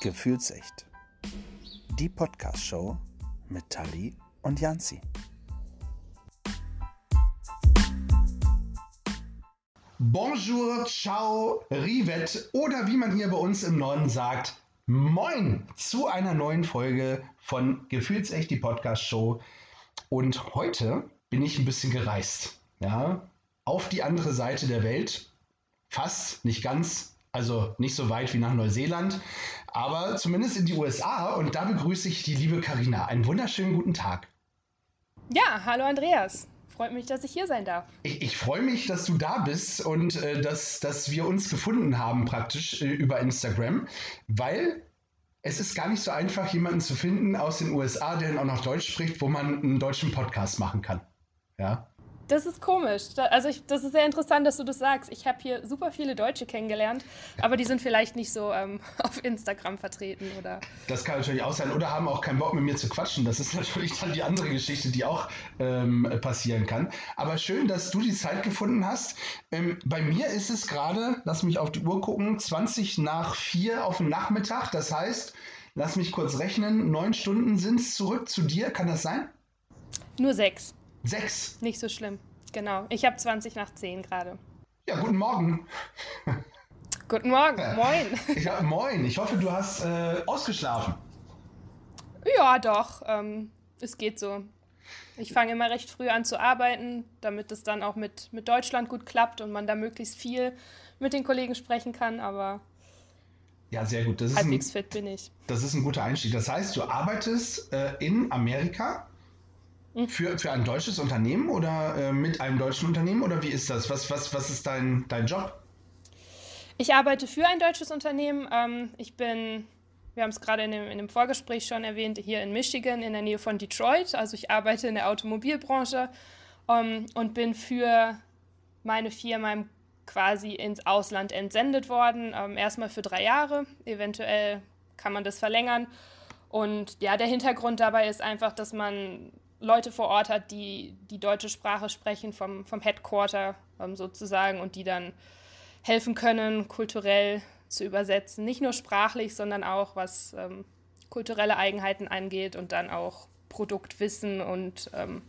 Gefühlsecht. Die Podcast-Show mit Tali und Janzi. Bonjour, ciao, rivet oder wie man hier bei uns im Norden sagt, moin zu einer neuen Folge von Gefühlsecht, die Podcast-Show. Und heute bin ich ein bisschen gereist. Ja, auf die andere Seite der Welt. Fast, nicht ganz, also nicht so weit wie nach Neuseeland, aber zumindest in die USA. Und da begrüße ich die liebe Karina. Einen wunderschönen guten Tag. Ja, hallo Andreas. Freut mich, dass ich hier sein darf. Ich, ich freue mich, dass du da bist und äh, dass, dass wir uns gefunden haben praktisch äh, über Instagram, weil es ist gar nicht so einfach, jemanden zu finden aus den USA, der dann auch noch Deutsch spricht, wo man einen deutschen Podcast machen kann. Ja. Das ist komisch. Also ich, das ist sehr interessant, dass du das sagst. Ich habe hier super viele Deutsche kennengelernt, aber die sind vielleicht nicht so ähm, auf Instagram vertreten oder. Das kann natürlich auch sein. Oder haben auch keinen Bock mit mir zu quatschen. Das ist natürlich dann die andere Geschichte, die auch ähm, passieren kann. Aber schön, dass du die Zeit gefunden hast. Ähm, bei mir ist es gerade, lass mich auf die Uhr gucken, 20 nach 4 auf dem Nachmittag. Das heißt, lass mich kurz rechnen, neun Stunden sind es zurück zu dir. Kann das sein? Nur sechs. Sechs. Nicht so schlimm. Genau. Ich habe 20 nach 10 gerade. Ja, guten Morgen. Guten Morgen. Moin. Ich, ja, moin. Ich hoffe, du hast äh, ausgeschlafen. Ja, doch. Ähm, es geht so. Ich fange immer recht früh an zu arbeiten, damit es dann auch mit, mit Deutschland gut klappt und man da möglichst viel mit den Kollegen sprechen kann, aber ja, sehr gut. Das halbwegs ein, fit bin ich. Das ist ein guter Einstieg. Das heißt, du arbeitest äh, in Amerika. Für, für ein deutsches Unternehmen oder äh, mit einem deutschen Unternehmen oder wie ist das? Was, was, was ist dein, dein Job? Ich arbeite für ein deutsches Unternehmen. Ähm, ich bin, wir haben es gerade in dem, in dem Vorgespräch schon erwähnt, hier in Michigan in der Nähe von Detroit. Also ich arbeite in der Automobilbranche ähm, und bin für meine Firma quasi ins Ausland entsendet worden. Ähm, erstmal für drei Jahre, eventuell kann man das verlängern. Und ja, der Hintergrund dabei ist einfach, dass man Leute vor Ort hat, die die deutsche Sprache sprechen, vom, vom Headquarter ähm, sozusagen, und die dann helfen können, kulturell zu übersetzen. Nicht nur sprachlich, sondern auch was ähm, kulturelle Eigenheiten angeht und dann auch Produktwissen und ähm,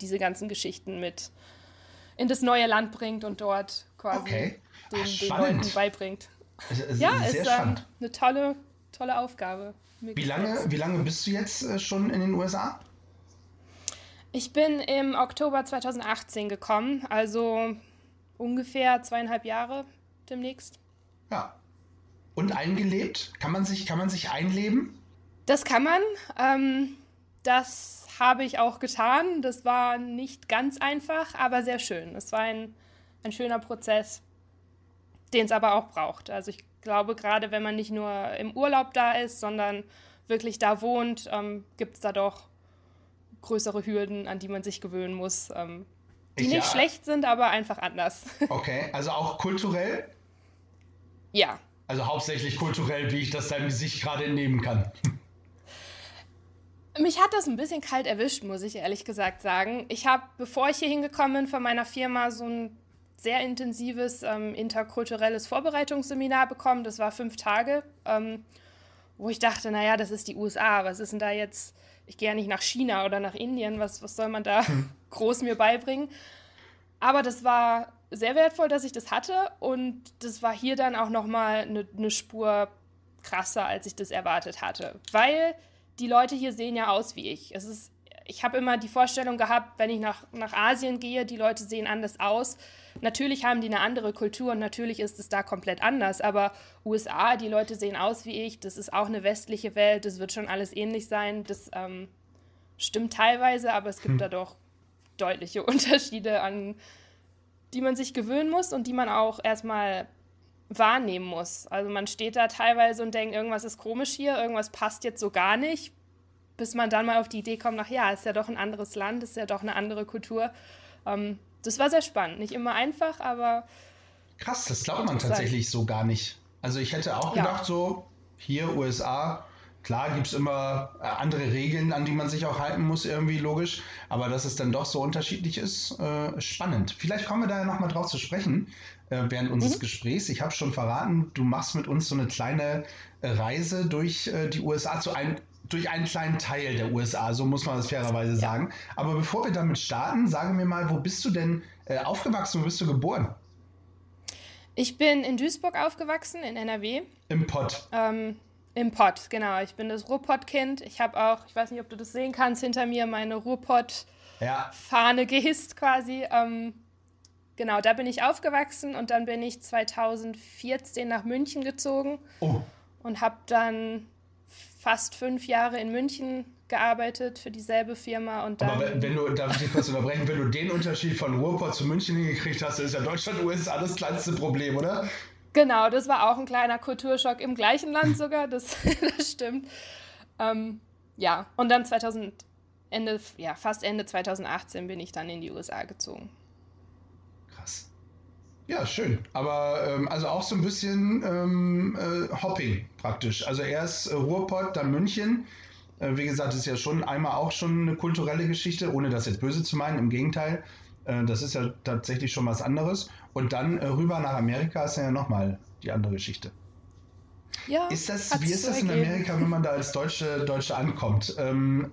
diese ganzen Geschichten mit in das neue Land bringt und dort quasi okay. den, den Leuten beibringt. Also, also ja, ist ähm, eine tolle, tolle Aufgabe. wie lange, wie lange bist du jetzt äh, schon in den USA? Ich bin im Oktober 2018 gekommen, also ungefähr zweieinhalb Jahre demnächst. Ja. Und eingelebt? Kann man sich, kann man sich einleben? Das kann man. Ähm, das habe ich auch getan. Das war nicht ganz einfach, aber sehr schön. Es war ein, ein schöner Prozess, den es aber auch braucht. Also ich glaube, gerade wenn man nicht nur im Urlaub da ist, sondern wirklich da wohnt, ähm, gibt es da doch größere Hürden, an die man sich gewöhnen muss, ähm, die ich, nicht ja. schlecht sind, aber einfach anders. Okay, also auch kulturell? Ja. Also hauptsächlich kulturell, wie ich das deinem Gesicht gerade entnehmen kann. Mich hat das ein bisschen kalt erwischt, muss ich ehrlich gesagt sagen. Ich habe, bevor ich hier hingekommen bin, von meiner Firma so ein sehr intensives ähm, interkulturelles Vorbereitungsseminar bekommen. Das war fünf Tage, ähm, wo ich dachte, naja, das ist die USA. Was ist denn da jetzt ich gehe ja nicht nach China oder nach Indien, was, was soll man da groß mir beibringen? Aber das war sehr wertvoll, dass ich das hatte und das war hier dann auch nochmal eine ne Spur krasser, als ich das erwartet hatte. Weil die Leute hier sehen ja aus wie ich. Es ist, ich habe immer die Vorstellung gehabt, wenn ich nach, nach Asien gehe, die Leute sehen anders aus. Natürlich haben die eine andere Kultur und natürlich ist es da komplett anders. Aber USA, die Leute sehen aus wie ich, das ist auch eine westliche Welt, das wird schon alles ähnlich sein. Das ähm, stimmt teilweise, aber es gibt hm. da doch deutliche Unterschiede, an die man sich gewöhnen muss und die man auch erstmal wahrnehmen muss. Also man steht da teilweise und denkt, irgendwas ist komisch hier, irgendwas passt jetzt so gar nicht, bis man dann mal auf die Idee kommt, ach ja, ist ja doch ein anderes Land, ist ja doch eine andere Kultur. Ähm, das war sehr spannend. Nicht immer einfach, aber. Krass, das glaubt man tatsächlich so gar nicht. Also ich hätte auch ja. gedacht, so hier USA, Klar gibt es immer äh, andere Regeln, an die man sich auch halten muss, irgendwie logisch. Aber dass es dann doch so unterschiedlich ist, äh, spannend. Vielleicht kommen wir da ja nochmal drauf zu sprechen äh, während unseres mhm. Gesprächs. Ich habe schon verraten, du machst mit uns so eine kleine Reise durch äh, die USA zu einem durch einen kleinen Teil der USA, so muss man das fairerweise ja. sagen. Aber bevor wir damit starten, sage mir mal, wo bist du denn äh, aufgewachsen, wo bist du geboren? Ich bin in Duisburg aufgewachsen, in NRW. Im Pott. Ähm, Im Pott, genau. Ich bin das Ruhrpott-Kind. Ich habe auch, ich weiß nicht, ob du das sehen kannst, hinter mir meine Ruhrpott-Fahne ja. gehisst quasi. Ähm, genau, da bin ich aufgewachsen und dann bin ich 2014 nach München gezogen oh. und habe dann fast fünf Jahre in München gearbeitet für dieselbe Firma und dann. Aber wenn, wenn du, darf ich dich kurz unterbrechen, wenn du den Unterschied von Ruhrpott zu München hingekriegt hast, dann ist ja Deutschland USA das kleinste Problem, oder? Genau, das war auch ein kleiner Kulturschock im gleichen Land sogar, das, das stimmt. Ähm, ja, und dann 2000, Ende, ja, fast Ende 2018 bin ich dann in die USA gezogen. Ja, schön. Aber ähm, also auch so ein bisschen ähm, äh, Hopping praktisch. Also erst äh, Ruhrpott, dann München. Äh, wie gesagt, ist ja schon einmal auch schon eine kulturelle Geschichte, ohne das jetzt böse zu meinen. Im Gegenteil, äh, das ist ja tatsächlich schon was anderes. Und dann äh, rüber nach Amerika ist ja nochmal die andere Geschichte. Ja, ist das, wie ist das in Amerika, wenn man da als Deutsche, Deutsche ankommt? Ähm,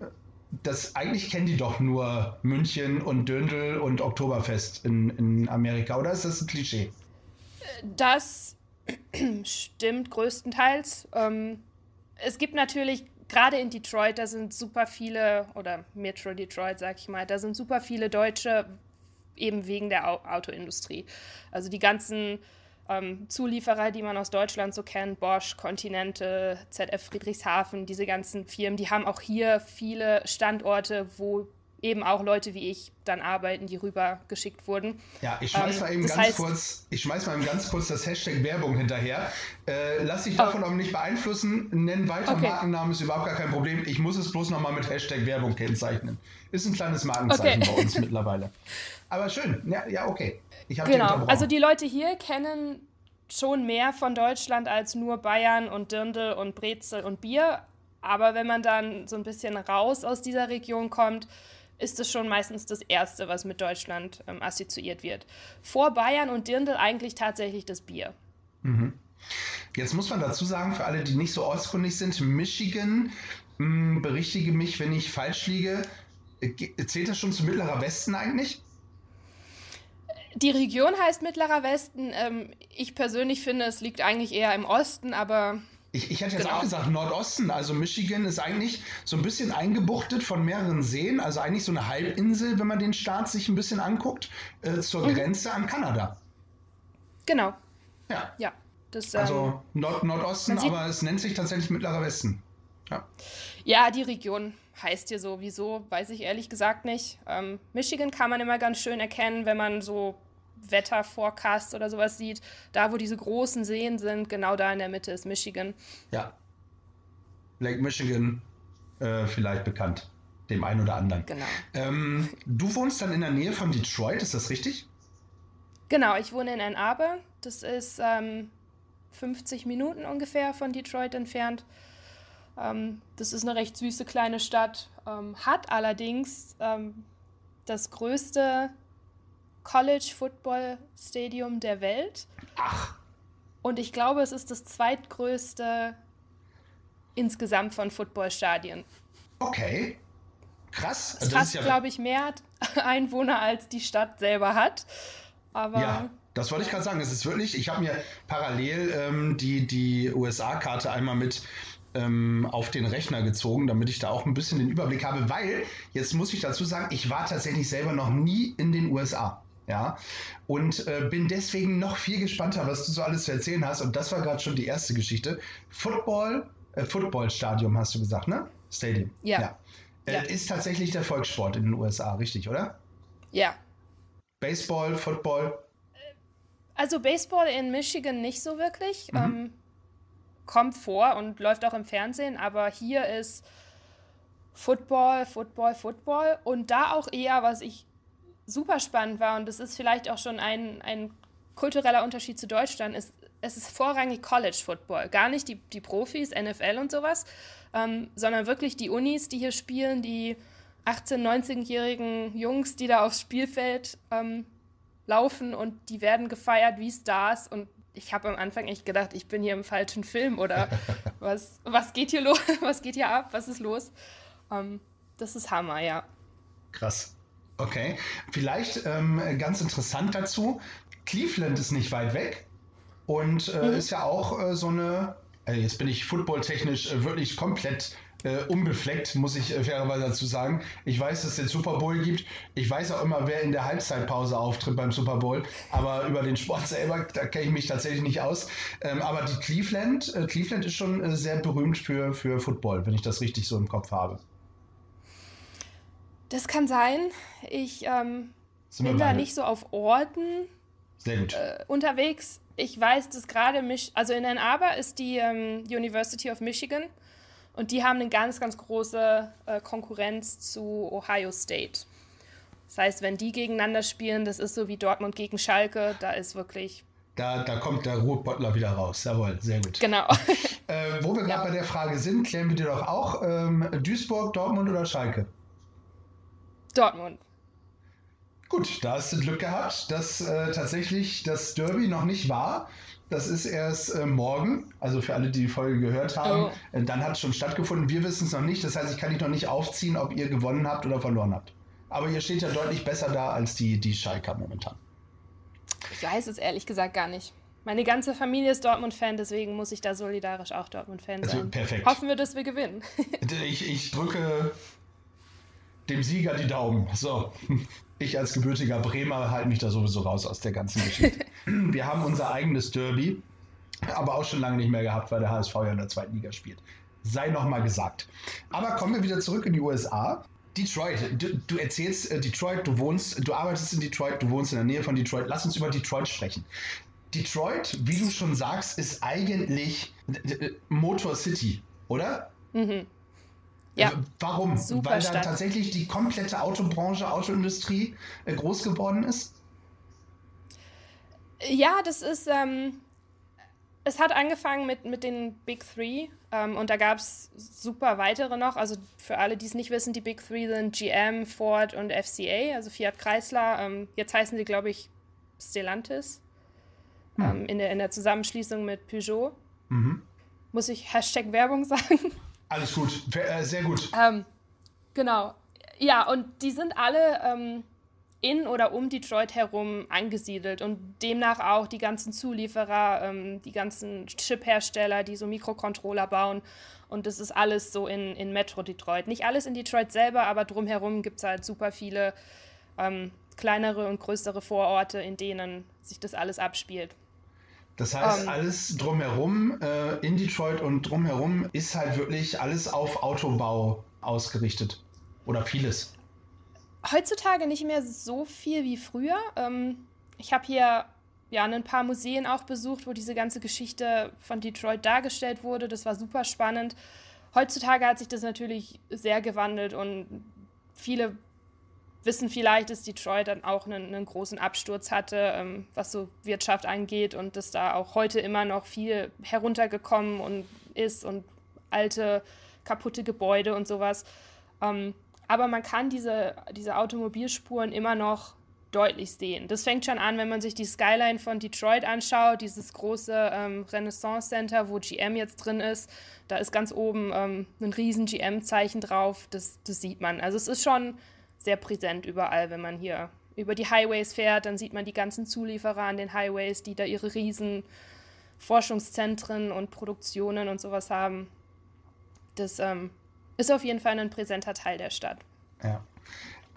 das eigentlich kennen die doch nur München und Döndel und Oktoberfest in, in Amerika, oder ist das ein Klischee? Das stimmt größtenteils. Ähm, es gibt natürlich, gerade in Detroit, da sind super viele, oder Metro Detroit, sag ich mal, da sind super viele Deutsche, eben wegen der Autoindustrie. Also die ganzen ähm, Zulieferer, die man aus Deutschland so kennt, Bosch, Continente, ZF Friedrichshafen, diese ganzen Firmen, die haben auch hier viele Standorte, wo eben auch Leute wie ich dann arbeiten, die rüber geschickt wurden. Ja, ich schmeiß ähm, mal eben ganz heißt, kurz, ich schmeiß mal eben ganz kurz das Hashtag Werbung hinterher. Äh, lass dich davon oh. aber nicht beeinflussen. Nenn weiter okay. Markennamen, ist überhaupt gar kein Problem. Ich muss es bloß nochmal mit Hashtag Werbung kennzeichnen. Ist ein kleines Markenzeichen okay. bei uns mittlerweile. Aber schön. Ja, ja okay. Ich genau. Also die Leute hier kennen schon mehr von Deutschland als nur Bayern und Dirndl und Brezel und Bier. Aber wenn man dann so ein bisschen raus aus dieser Region kommt, ist es schon meistens das Erste, was mit Deutschland ähm, assoziiert wird. Vor Bayern und Dirndl eigentlich tatsächlich das Bier. Mhm. Jetzt muss man dazu sagen, für alle, die nicht so ortskundig sind, Michigan, mh, hm, berichtige mich, wenn ich falsch liege, äh, zählt das schon zu Mittlerer Westen eigentlich? Die Region heißt Mittlerer Westen. Ähm, ich persönlich finde, es liegt eigentlich eher im Osten, aber. Ich, ich hätte jetzt genau. auch gesagt Nordosten. Also Michigan ist eigentlich so ein bisschen eingebuchtet von mehreren Seen. Also eigentlich so eine Halbinsel, wenn man den Staat sich ein bisschen anguckt, äh, zur mhm. Grenze an Kanada. Genau. Ja. Ja. Das, also ähm, Nord Nordosten, aber es nennt sich tatsächlich Mittlerer Westen. Ja. Ja, die Region heißt hier so. Wieso, weiß ich ehrlich gesagt nicht. Ähm, Michigan kann man immer ganz schön erkennen, wenn man so Wetterforecast oder sowas sieht, da wo diese großen Seen sind, genau da in der Mitte ist Michigan. Ja. Lake Michigan äh, vielleicht bekannt, dem einen oder anderen. Genau. Ähm, du wohnst dann in der Nähe von Detroit, ist das richtig? Genau, ich wohne in Ann Arbor. Das ist ähm, 50 Minuten ungefähr von Detroit entfernt. Ähm, das ist eine recht süße kleine Stadt, ähm, hat allerdings ähm, das größte College Football Stadium der Welt. Ach. Und ich glaube, es ist das zweitgrößte insgesamt von Footballstadien. Okay. Krass. Es hat, ja glaube ich, mehr Einwohner als die Stadt selber hat. Aber ja, das wollte ich gerade sagen. Es ist wirklich, ich habe mir parallel ähm, die, die USA-Karte einmal mit ähm, auf den Rechner gezogen, damit ich da auch ein bisschen den Überblick habe, weil, jetzt muss ich dazu sagen, ich war tatsächlich selber noch nie in den USA. Ja, und äh, bin deswegen noch viel gespannter, was du so alles zu erzählen hast. Und das war gerade schon die erste Geschichte. Football, äh, Footballstadium hast du gesagt, ne? Stadium. Ja. ja. Äh, ja. Ist tatsächlich der Volkssport in den USA, richtig, oder? Ja. Baseball, Football? Also Baseball in Michigan nicht so wirklich. Mhm. Ähm, kommt vor und läuft auch im Fernsehen, aber hier ist Football, Football, Football und da auch eher, was ich super spannend war und das ist vielleicht auch schon ein, ein kultureller Unterschied zu Deutschland ist, es ist vorrangig College Football, gar nicht die, die Profis, NFL und sowas, ähm, sondern wirklich die Unis, die hier spielen, die 18-, 19-jährigen Jungs, die da aufs Spielfeld ähm, laufen und die werden gefeiert wie Stars und ich habe am Anfang echt gedacht, ich bin hier im falschen Film oder was, was geht hier los, was geht hier ab, was ist los? Ähm, das ist Hammer, ja. Krass. Okay. Vielleicht ähm, ganz interessant dazu, Cleveland ist nicht weit weg und äh, mhm. ist ja auch äh, so eine, äh, jetzt bin ich footballtechnisch äh, wirklich komplett äh, unbefleckt, muss ich äh, fairerweise dazu sagen. Ich weiß, dass es den Super Bowl gibt. Ich weiß auch immer, wer in der Halbzeitpause auftritt beim Super Bowl. Aber über den Sport selber, da kenne ich mich tatsächlich nicht aus. Ähm, aber die Cleveland, äh, Cleveland ist schon sehr berühmt für, für Football, wenn ich das richtig so im Kopf habe. Das kann sein. Ich ähm, bin da nicht so auf Orten äh, unterwegs. Ich weiß, dass gerade mich, also in Ann Arbor ist die ähm, University of Michigan und die haben eine ganz, ganz große äh, Konkurrenz zu Ohio State. Das heißt, wenn die gegeneinander spielen, das ist so wie Dortmund gegen Schalke, da ist wirklich. Da, da kommt der Ruhrpottler wieder raus. Jawohl, sehr gut. Genau. Äh, wo wir gerade ja. bei der Frage sind, klären wir dir doch auch: ähm, Duisburg, Dortmund oder Schalke? Dortmund. Gut, da hast du Glück gehabt, dass äh, tatsächlich das Derby noch nicht war. Das ist erst äh, morgen, also für alle, die die Folge gehört haben. Oh. Äh, dann hat es schon stattgefunden. Wir wissen es noch nicht. Das heißt, ich kann dich noch nicht aufziehen, ob ihr gewonnen habt oder verloren habt. Aber ihr steht ja deutlich besser da als die, die Schalker momentan. Ich weiß es ehrlich gesagt gar nicht. Meine ganze Familie ist Dortmund-Fan, deswegen muss ich da solidarisch auch Dortmund-Fan also, sein. Perfekt. Hoffen wir, dass wir gewinnen. ich, ich drücke dem Sieger die Daumen. So. Ich als gebürtiger Bremer halte mich da sowieso raus aus der ganzen Geschichte. Wir haben unser eigenes Derby, aber auch schon lange nicht mehr gehabt, weil der HSV ja in der zweiten Liga spielt. Sei nochmal gesagt. Aber kommen wir wieder zurück in die USA. Detroit, du, du, erzählst äh, Detroit, du wohnst, du arbeitest in Detroit, du wohnst in der Nähe von Detroit. Lass uns über Detroit sprechen. Detroit, wie du schon sagst, ist eigentlich äh, Motor City, oder? Mhm. Ja. Also, warum? Super Weil da tatsächlich die komplette Autobranche, Autoindustrie äh, groß geworden ist? Ja, das ist. Ähm, es hat angefangen mit, mit den Big Three ähm, und da gab es super weitere noch. Also für alle, die es nicht wissen, die Big Three sind GM, Ford und FCA, also Fiat Chrysler. Ähm, jetzt heißen sie, glaube ich, Stellantis hm. Ähm, in, der, in der Zusammenschließung mit Peugeot. Mhm. Muss ich Hashtag Werbung sagen? Alles gut, äh, sehr gut. Ähm, genau. Ja, und die sind alle ähm, in oder um Detroit herum angesiedelt und demnach auch die ganzen Zulieferer, ähm, die ganzen Chip-Hersteller, die so Mikrocontroller bauen. Und das ist alles so in, in Metro Detroit. Nicht alles in Detroit selber, aber drumherum gibt es halt super viele ähm, kleinere und größere Vororte, in denen sich das alles abspielt. Das heißt, um, ähm. alles drumherum äh, in Detroit und drumherum ist halt wirklich alles auf Autobau ausgerichtet. Oder vieles. Heutzutage nicht mehr so viel wie früher. Ähm, ich habe hier ja ein paar Museen auch besucht, wo diese ganze Geschichte von Detroit dargestellt wurde. Das war super spannend. Heutzutage hat sich das natürlich sehr gewandelt und viele wissen vielleicht, dass Detroit dann auch einen, einen großen Absturz hatte, ähm, was so Wirtschaft angeht und dass da auch heute immer noch viel heruntergekommen und ist und alte, kaputte Gebäude und sowas. Ähm, aber man kann diese, diese Automobilspuren immer noch deutlich sehen. Das fängt schon an, wenn man sich die Skyline von Detroit anschaut, dieses große ähm, Renaissance Center, wo GM jetzt drin ist. Da ist ganz oben ähm, ein riesen GM-Zeichen drauf. Das, das sieht man. Also es ist schon sehr präsent überall, wenn man hier über die Highways fährt, dann sieht man die ganzen Zulieferer an den Highways, die da ihre riesen Forschungszentren und Produktionen und sowas haben. Das ähm, ist auf jeden Fall ein präsenter Teil der Stadt. Ja.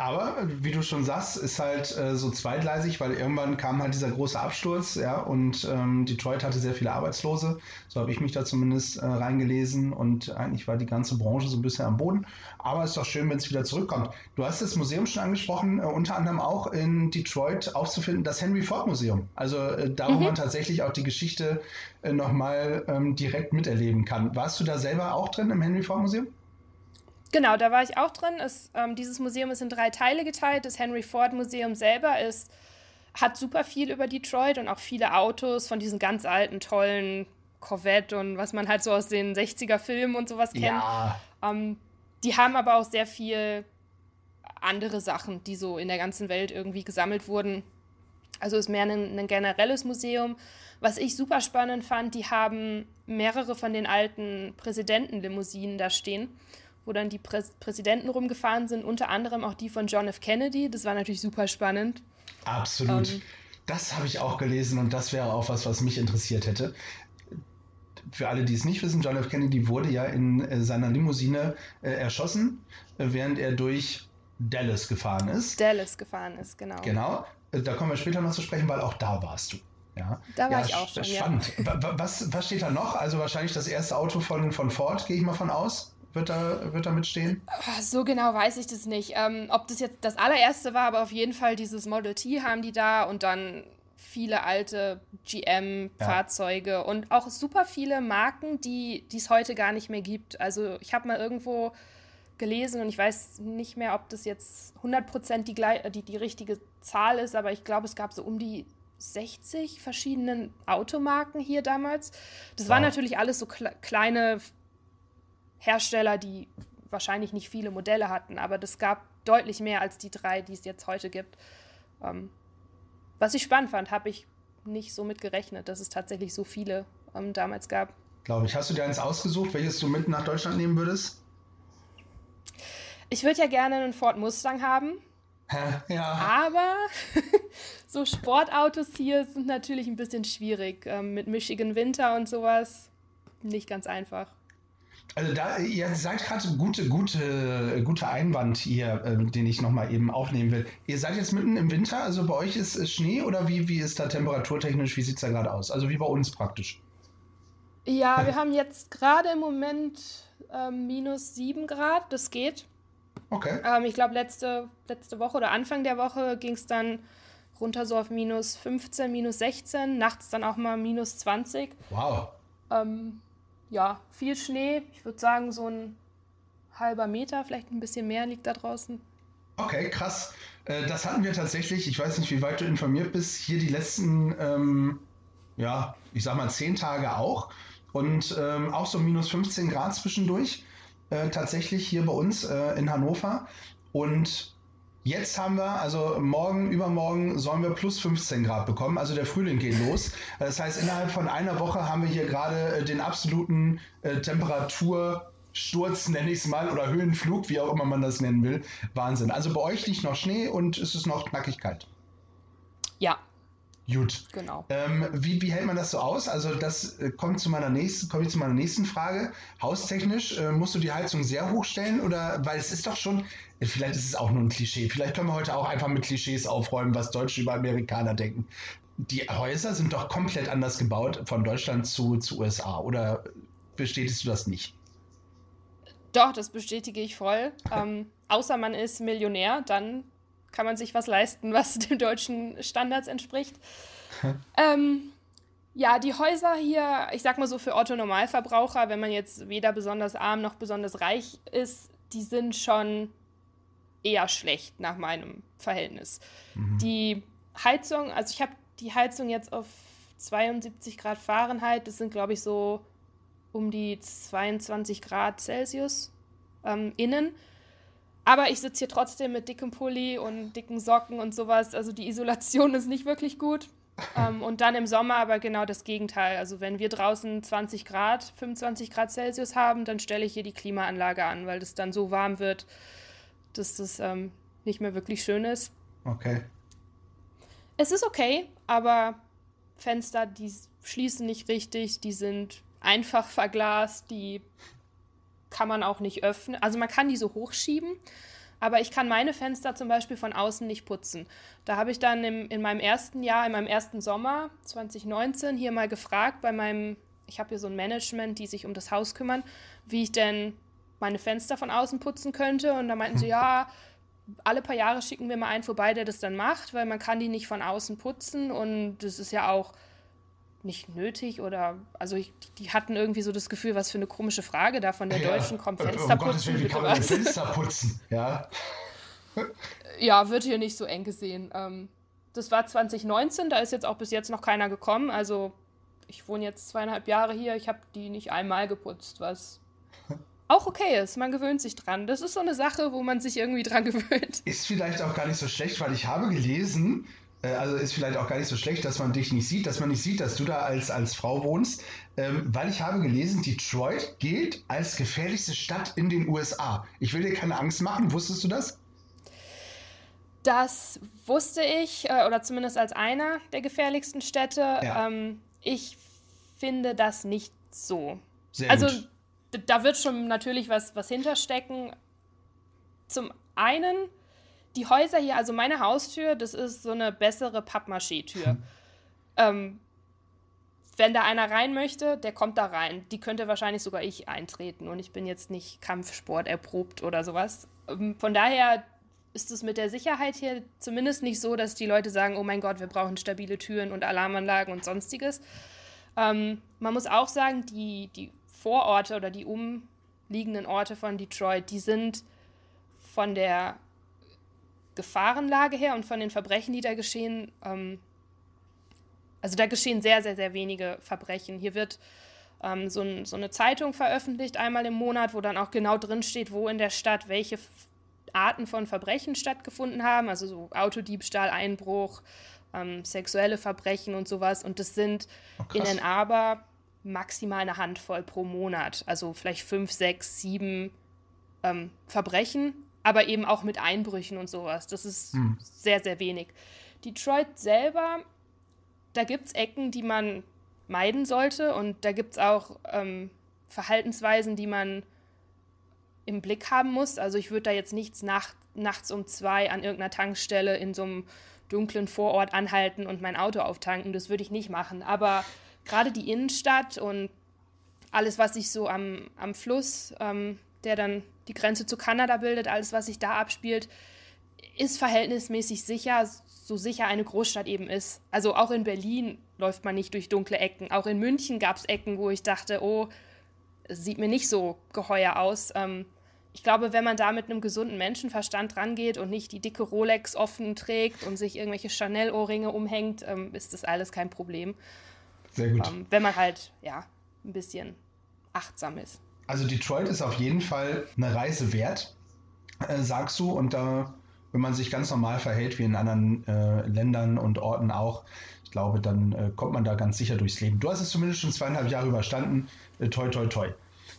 Aber wie du schon sagst, ist halt äh, so zweigleisig, weil irgendwann kam halt dieser große Absturz, ja, und ähm, Detroit hatte sehr viele Arbeitslose. So habe ich mich da zumindest äh, reingelesen und eigentlich war die ganze Branche so ein bisschen am Boden. Aber es ist doch schön, wenn es wieder zurückkommt. Du hast das Museum schon angesprochen, äh, unter anderem auch in Detroit aufzufinden, das Henry Ford Museum. Also äh, da, wo mhm. man tatsächlich auch die Geschichte äh, nochmal ähm, direkt miterleben kann. Warst du da selber auch drin im Henry Ford Museum? Genau, da war ich auch drin. Es, ähm, dieses Museum ist in drei Teile geteilt. Das Henry Ford Museum selber ist hat super viel über Detroit und auch viele Autos von diesen ganz alten, tollen Corvette und was man halt so aus den 60er Filmen und sowas kennt. Ja. Ähm, die haben aber auch sehr viel andere Sachen, die so in der ganzen Welt irgendwie gesammelt wurden. Also ist mehr ein, ein generelles Museum. Was ich super spannend fand, die haben mehrere von den alten Präsidentenlimousinen da stehen, wo dann die Prä Präsidenten rumgefahren sind, unter anderem auch die von John F. Kennedy. Das war natürlich super spannend. Absolut. Ähm, das habe ich auch gelesen und das wäre auch was, was mich interessiert hätte. Für alle, die es nicht wissen, John F. Kennedy wurde ja in äh, seiner Limousine äh, erschossen, äh, während er durch Dallas gefahren ist. Dallas gefahren ist, genau. Genau. Äh, da kommen wir später noch zu sprechen, weil auch da warst du. Ja, da war ja, ich auch schon. Spannend. Ja. Was, was steht da noch? Also wahrscheinlich das erste Auto von, von Ford, gehe ich mal von aus. Wird da, wird da mitstehen? Ah, so genau weiß ich das nicht. Ähm, ob das jetzt das allererste war, aber auf jeden Fall dieses Model T haben die da und dann viele alte GM-Fahrzeuge ja. und auch super viele Marken, die es heute gar nicht mehr gibt. Also ich habe mal irgendwo gelesen und ich weiß nicht mehr, ob das jetzt 100% die, die, die richtige Zahl ist, aber ich glaube, es gab so um die 60 verschiedenen Automarken hier damals. Das wow. waren natürlich alles so kle kleine Hersteller, die wahrscheinlich nicht viele Modelle hatten, aber das gab deutlich mehr als die drei, die es jetzt heute gibt. Ähm, was ich spannend fand, habe ich nicht so mit gerechnet, dass es tatsächlich so viele ähm, damals gab. Glaube ich. Hast du dir eins ausgesucht, welches du mit nach Deutschland nehmen würdest? Ich würde ja gerne einen Ford Mustang haben. Ja. Aber so Sportautos hier sind natürlich ein bisschen schwierig. Ähm, mit Michigan Winter und sowas nicht ganz einfach. Also da, ihr seid gerade gute, gute, gute Einwand hier, äh, den ich nochmal eben aufnehmen will. Ihr seid jetzt mitten im Winter, also bei euch ist, ist Schnee oder wie, wie ist da temperaturtechnisch, wie sieht es da gerade aus? Also wie bei uns praktisch. Ja, wir haben jetzt gerade im Moment äh, minus 7 Grad, das geht. Okay. Ähm, ich glaube, letzte, letzte Woche oder Anfang der Woche ging es dann runter so auf minus 15, minus 16, nachts dann auch mal minus 20. Wow. Ähm, ja, viel Schnee. Ich würde sagen, so ein halber Meter, vielleicht ein bisschen mehr liegt da draußen. Okay, krass. Äh, das hatten wir tatsächlich, ich weiß nicht, wie weit du informiert bist, hier die letzten, ähm, ja, ich sag mal, zehn Tage auch. Und ähm, auch so minus 15 Grad zwischendurch. Äh, tatsächlich hier bei uns äh, in Hannover. Und Jetzt haben wir, also morgen, übermorgen sollen wir plus 15 Grad bekommen. Also der Frühling geht los. Das heißt, innerhalb von einer Woche haben wir hier gerade äh, den absoluten äh, Temperatursturz, nenne ich es mal, oder Höhenflug, wie auch immer man das nennen will. Wahnsinn. Also bei euch liegt noch Schnee und ist es noch knackig kalt. Ja, Gut. Genau. Ähm, wie, wie hält man das so aus? Also das äh, kommt zu meiner nächsten, komme ich zu meiner nächsten Frage. Haustechnisch äh, musst du die Heizung sehr hoch stellen oder weil es ist doch schon, vielleicht ist es auch nur ein Klischee. Vielleicht können wir heute auch einfach mit Klischees aufräumen, was Deutsche über Amerikaner denken. Die Häuser sind doch komplett anders gebaut von Deutschland zu, zu USA. Oder bestätigst du das nicht? Doch, das bestätige ich voll. ähm, außer man ist Millionär, dann kann man sich was leisten, was den deutschen Standards entspricht. ähm, ja, die Häuser hier, ich sag mal so für Otto Normalverbraucher, wenn man jetzt weder besonders arm noch besonders reich ist, die sind schon eher schlecht nach meinem Verhältnis. Mhm. Die Heizung, also ich habe die Heizung jetzt auf 72 Grad Fahrenheit, das sind glaube ich so um die 22 Grad Celsius ähm, innen. Aber ich sitze hier trotzdem mit dickem Pulli und dicken Socken und sowas. Also die Isolation ist nicht wirklich gut. ähm, und dann im Sommer aber genau das Gegenteil. Also wenn wir draußen 20 Grad, 25 Grad Celsius haben, dann stelle ich hier die Klimaanlage an, weil das dann so warm wird, dass das ähm, nicht mehr wirklich schön ist. Okay. Es ist okay, aber Fenster, die schließen nicht richtig, die sind einfach verglast, die kann man auch nicht öffnen. Also man kann die so hochschieben, aber ich kann meine Fenster zum Beispiel von außen nicht putzen. Da habe ich dann im, in meinem ersten Jahr, in meinem ersten Sommer 2019 hier mal gefragt bei meinem, ich habe hier so ein Management, die sich um das Haus kümmern, wie ich denn meine Fenster von außen putzen könnte. Und da meinten sie, ja, alle paar Jahre schicken wir mal einen vorbei, der das dann macht, weil man kann die nicht von außen putzen und das ist ja auch nicht nötig oder also ich, die hatten irgendwie so das Gefühl, was für eine komische Frage da von der ja, Deutschen kommt Fenster um putzen. Willen, bitte was? Fenster putzen, ja. ja, wird hier nicht so eng gesehen. Ähm, das war 2019, da ist jetzt auch bis jetzt noch keiner gekommen. Also ich wohne jetzt zweieinhalb Jahre hier, ich habe die nicht einmal geputzt, was auch okay ist. Man gewöhnt sich dran. Das ist so eine Sache, wo man sich irgendwie dran gewöhnt. Ist vielleicht auch gar nicht so schlecht, weil ich habe gelesen, also ist vielleicht auch gar nicht so schlecht, dass man dich nicht sieht, dass man nicht sieht, dass du da als, als Frau wohnst, ähm, weil ich habe gelesen, Detroit gilt als gefährlichste Stadt in den USA. Ich will dir keine Angst machen, wusstest du das? Das wusste ich, äh, oder zumindest als einer der gefährlichsten Städte. Ja. Ähm, ich finde das nicht so. Sehr also da wird schon natürlich was, was hinterstecken. Zum einen, die Häuser hier, also meine Haustür, das ist so eine bessere Pappmaché-Tür. Hm. Ähm, wenn da einer rein möchte, der kommt da rein. Die könnte wahrscheinlich sogar ich eintreten und ich bin jetzt nicht Kampfsport erprobt oder sowas. Ähm, von daher, ist es mit der Sicherheit hier zumindest nicht so, dass die Leute sagen, oh mein Gott, wir brauchen stabile Türen und Alarmanlagen und sonstiges. Ähm, man muss auch sagen, die, die Vororte oder die umliegenden Orte von Detroit, die sind von der Gefahrenlage her und von den Verbrechen, die da geschehen, ähm, also da geschehen sehr, sehr, sehr wenige Verbrechen. Hier wird ähm, so, ein, so, eine Zeitung veröffentlicht, einmal im Monat, wo dann auch genau drin steht, wo in der Stadt welche Arten von Verbrechen stattgefunden haben, also so Autodiebstahl, Einbruch, ähm, sexuelle Verbrechen und sowas. Und das sind oh, in Ann Arbor maximal eine Handvoll pro Monat. Also vielleicht fünf, sechs, sieben ähm, Verbrechen, aber eben auch mit Einbrüchen und sowas. Das ist hm. sehr, sehr wenig. Detroit selber, da gibt es Ecken, die man meiden sollte und da gibt es auch ähm, Verhaltensweisen, die man im Blick haben muss. Also ich würde da jetzt nichts nacht, nachts um zwei an irgendeiner Tankstelle in so einem dunklen Vorort anhalten und mein Auto auftanken. Das würde ich nicht machen. Aber gerade die Innenstadt und alles, was sich so am, am Fluss, ähm, der dann die Grenze zu Kanada bildet, alles, was sich da abspielt, ist verhältnismäßig sicher, so sicher eine Großstadt eben ist. Also auch in Berlin läuft man nicht durch dunkle Ecken. Auch in München gab es Ecken, wo ich dachte, oh, sieht mir nicht so geheuer aus. Ähm, ich glaube, wenn man da mit einem gesunden Menschenverstand rangeht und nicht die dicke Rolex offen trägt und sich irgendwelche Chanel-Ohrringe umhängt, ähm, ist das alles kein Problem. Sehr gut. Ähm, wenn man halt, ja, ein bisschen achtsam ist. Also Detroit ist auf jeden Fall eine Reise wert, äh, sagst du. Und da, wenn man sich ganz normal verhält, wie in anderen äh, Ländern und Orten auch, ich glaube, dann äh, kommt man da ganz sicher durchs Leben. Du hast es zumindest schon zweieinhalb Jahre überstanden. Äh, toi, toi, toi.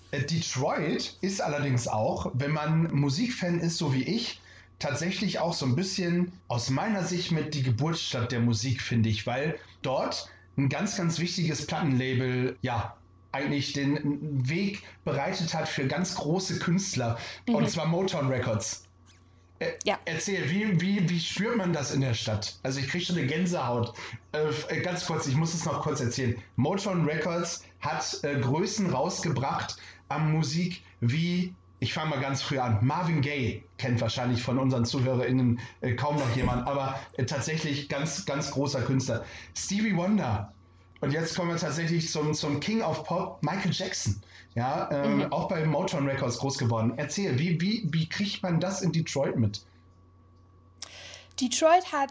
Äh, Detroit ist allerdings auch, wenn man Musikfan ist, so wie ich, tatsächlich auch so ein bisschen aus meiner Sicht mit die Geburtsstadt der Musik, finde ich, weil dort ein ganz, ganz wichtiges Plattenlabel, ja, eigentlich den Weg bereitet hat für ganz große Künstler, mhm. und zwar Motown Records. Äh, ja. Erzähl, wie, wie, wie spürt man das in der Stadt? Also ich kriege schon eine Gänsehaut. Äh, ganz kurz, ich muss es noch kurz erzählen. Motown Records hat äh, Größen rausgebracht, an Musik wie, ich fange mal ganz früh an, Marvin Gaye kennt wahrscheinlich von unseren ZuhörerInnen äh, kaum noch jemand, aber äh, tatsächlich ganz, ganz großer Künstler. Stevie Wonder. Und jetzt kommen wir tatsächlich zum, zum King of Pop, Michael Jackson. Ja, ähm, mhm. auch bei Motown Records groß geworden. Erzähl, wie, wie, wie kriegt man das in Detroit mit? Detroit hat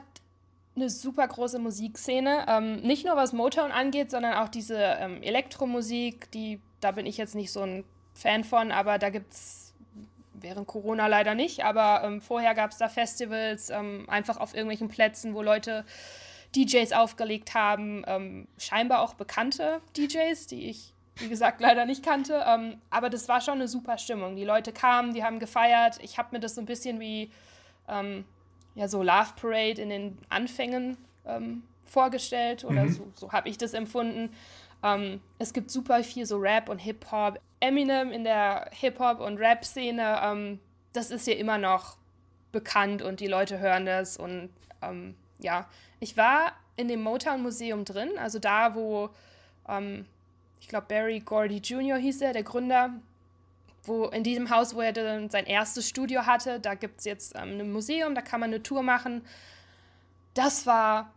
eine super große Musikszene. Ähm, nicht nur was Motown angeht, sondern auch diese ähm, Elektromusik, die da bin ich jetzt nicht so ein Fan von, aber da gibt es während Corona leider nicht, aber ähm, vorher gab es da Festivals, ähm, einfach auf irgendwelchen Plätzen, wo Leute DJs aufgelegt haben, ähm, scheinbar auch bekannte DJs, die ich, wie gesagt, leider nicht kannte, ähm, aber das war schon eine super Stimmung. Die Leute kamen, die haben gefeiert. Ich habe mir das so ein bisschen wie ähm, ja, so Love Parade in den Anfängen ähm, vorgestellt oder mhm. so, so habe ich das empfunden. Ähm, es gibt super viel so Rap und Hip-Hop. Eminem in der Hip-Hop- und Rap-Szene, ähm, das ist hier immer noch bekannt und die Leute hören das. Und ähm, ja, ich war in dem Motown-Museum drin, also da, wo ähm, ich glaube Barry Gordy Jr. hieß er, der Gründer, wo in diesem Haus, wo er dann sein erstes Studio hatte, da gibt es jetzt ähm, ein Museum, da kann man eine Tour machen. Das war